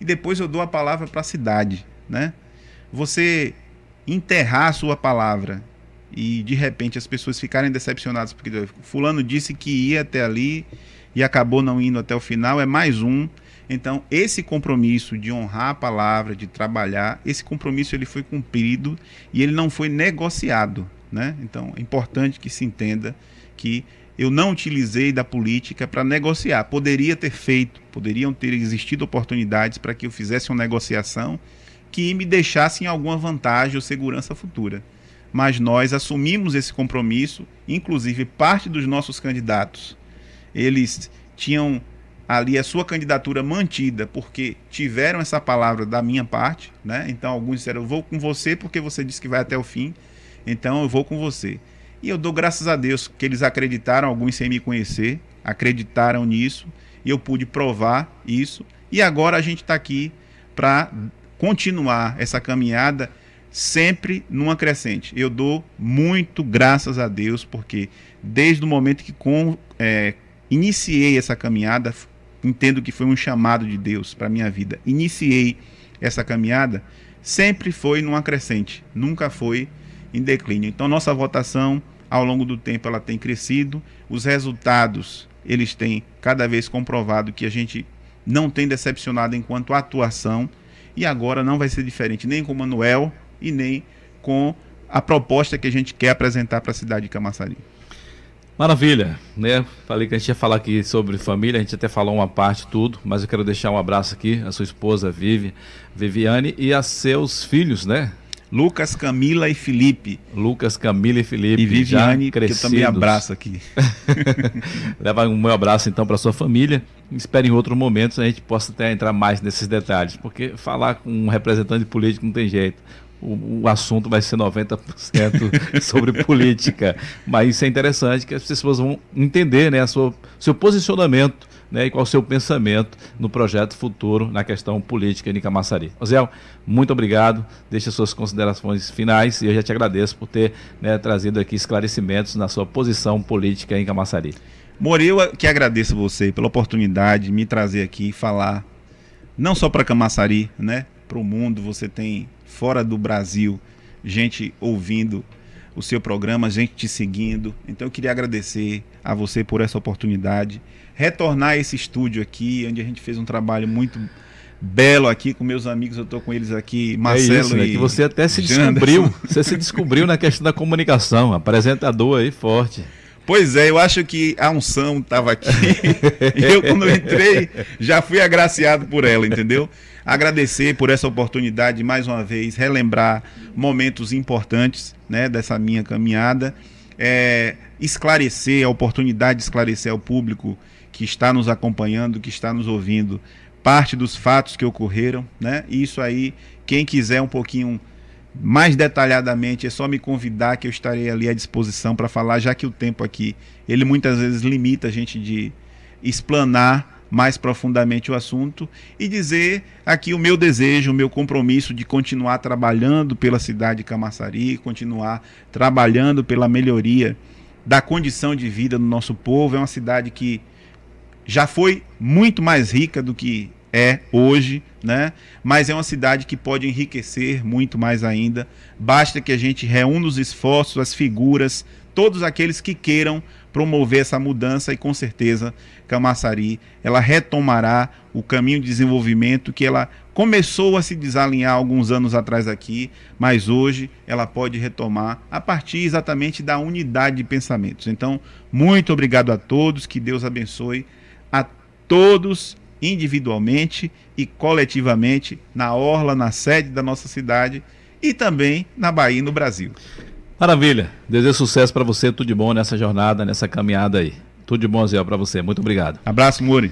Speaker 2: e depois eu dou a palavra para a cidade, né? Você enterrar a sua palavra e de repente as pessoas ficarem decepcionadas porque fulano disse que ia até ali e acabou não indo até o final, é mais um. Então, esse compromisso de honrar a palavra, de trabalhar, esse compromisso ele foi cumprido e ele não foi negociado, né? Então, é importante que se entenda que eu não utilizei da política para negociar. Poderia ter feito, poderiam ter existido oportunidades para que eu fizesse uma negociação que me deixasse em alguma vantagem ou segurança futura. Mas nós assumimos esse compromisso, inclusive parte dos nossos candidatos, eles tinham ali a sua candidatura mantida, porque tiveram essa palavra da minha parte, né? Então alguns disseram: "Eu vou com você porque você disse que vai até o fim". Então eu vou com você. E eu dou graças a Deus que eles acreditaram, alguns sem me conhecer, acreditaram nisso, e eu pude provar isso. E agora a gente está aqui para continuar essa caminhada sempre numa crescente. Eu dou muito graças a Deus, porque desde o momento que com, é, iniciei essa caminhada, entendo que foi um chamado de Deus para minha vida. Iniciei essa caminhada, sempre foi numa crescente, nunca foi em declínio. Então, nossa votação ao longo do tempo ela tem crescido, os resultados eles têm cada vez comprovado que a gente não tem decepcionado enquanto atuação e agora não vai ser diferente nem com o Manuel e nem com a proposta que a gente quer apresentar para a cidade de Camaçari.
Speaker 1: Maravilha, né? Falei que a gente ia falar aqui sobre família, a gente até falou uma parte tudo, mas eu quero deixar um abraço aqui à sua esposa Vivi, Viviane e a seus filhos, né?
Speaker 2: Lucas, Camila e Felipe.
Speaker 1: Lucas, Camila e Felipe.
Speaker 2: E Viviane, que eu também abraço aqui.
Speaker 1: Leva um meu abraço então para sua família. Espero em outro momento a gente possa até entrar mais nesses detalhes, porque falar com um representante político não tem jeito. O, o assunto vai ser 90% sobre política. Mas isso é interessante que as pessoas vão entender né, a sua, seu posicionamento né, e qual o seu pensamento no projeto futuro na questão política de Camaçari. Ozel, muito obrigado. Deixe as suas considerações finais e eu já te agradeço por ter né, trazido aqui esclarecimentos na sua posição política em Camaçari.
Speaker 2: More, eu que agradeço você pela oportunidade de me trazer aqui e falar não só para Camaçari, né, para o mundo. Você tem fora do Brasil gente ouvindo o seu programa, gente te seguindo. Então eu queria agradecer a você por essa oportunidade retornar a esse estúdio aqui, onde a gente fez um trabalho muito belo aqui com meus amigos, eu estou com eles aqui, Marcelo é isso, né?
Speaker 1: e que você até se descobriu, você se descobriu na questão da comunicação, apresentador aí forte.
Speaker 2: Pois é, eu acho que a unção estava aqui. eu, quando entrei, já fui agraciado por ela, entendeu? Agradecer por essa oportunidade, mais uma vez, relembrar momentos importantes né, dessa minha caminhada. É, esclarecer, a oportunidade de esclarecer ao público que está nos acompanhando, que está nos ouvindo, parte dos fatos que ocorreram, né? Isso aí, quem quiser um pouquinho mais detalhadamente, é só me convidar que eu estarei ali à disposição para falar, já que o tempo aqui, ele muitas vezes limita a gente de explanar mais profundamente o assunto e dizer aqui o meu desejo, o meu compromisso de continuar trabalhando pela cidade de Camaçari, continuar trabalhando pela melhoria da condição de vida do nosso povo. É uma cidade que já foi muito mais rica do que é hoje, né? Mas é uma cidade que pode enriquecer muito mais ainda. Basta que a gente reúna os esforços, as figuras, todos aqueles que queiram promover essa mudança e com certeza Camaçari ela retomará o caminho de desenvolvimento que ela começou a se desalinhar alguns anos atrás aqui, mas hoje ela pode retomar a partir exatamente da unidade de pensamentos. Então, muito obrigado a todos, que Deus abençoe a todos individualmente e coletivamente na orla, na sede da nossa cidade e também na Bahia e no Brasil.
Speaker 1: Maravilha. Desejo sucesso para você, tudo de bom nessa jornada, nessa caminhada aí. Tudo de bom, Zé, para você. Muito obrigado.
Speaker 2: Abraço, Muri.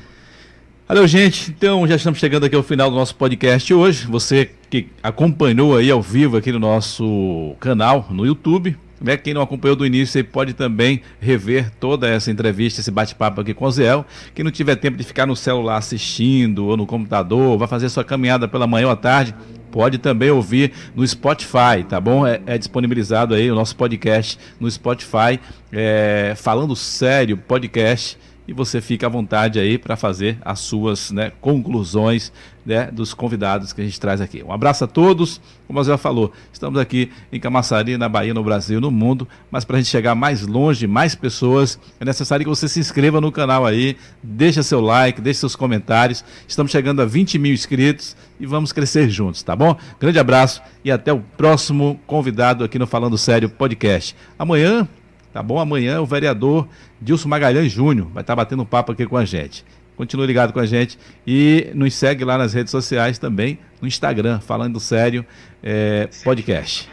Speaker 1: Valeu, gente. Então, já estamos chegando aqui ao final do nosso podcast hoje. Você que acompanhou aí ao vivo aqui no nosso canal no YouTube, né? Quem não acompanhou do início, você pode também rever toda essa entrevista, esse bate-papo aqui com o Zé. Quem não tiver tempo de ficar no celular assistindo ou no computador, vai fazer sua caminhada pela manhã ou à tarde, pode também ouvir no Spotify, tá bom? É, é disponibilizado aí o nosso podcast no Spotify, é, falando sério, podcast e você fica à vontade aí para fazer as suas né, conclusões né, dos convidados que a gente traz aqui. Um abraço a todos, como a já falou, estamos aqui em Camaçari, na Bahia, no Brasil, no mundo, mas para a gente chegar mais longe, mais pessoas, é necessário que você se inscreva no canal aí, deixa seu like, deixe seus comentários. Estamos chegando a 20 mil inscritos e vamos crescer juntos, tá bom? Grande abraço e até o próximo convidado aqui no Falando Sério Podcast. Amanhã Tá bom? Amanhã o vereador Dilson Magalhães Júnior vai estar batendo um papo aqui com a gente. Continue ligado com a gente e nos segue lá nas redes sociais também, no Instagram, falando sério, é, podcast.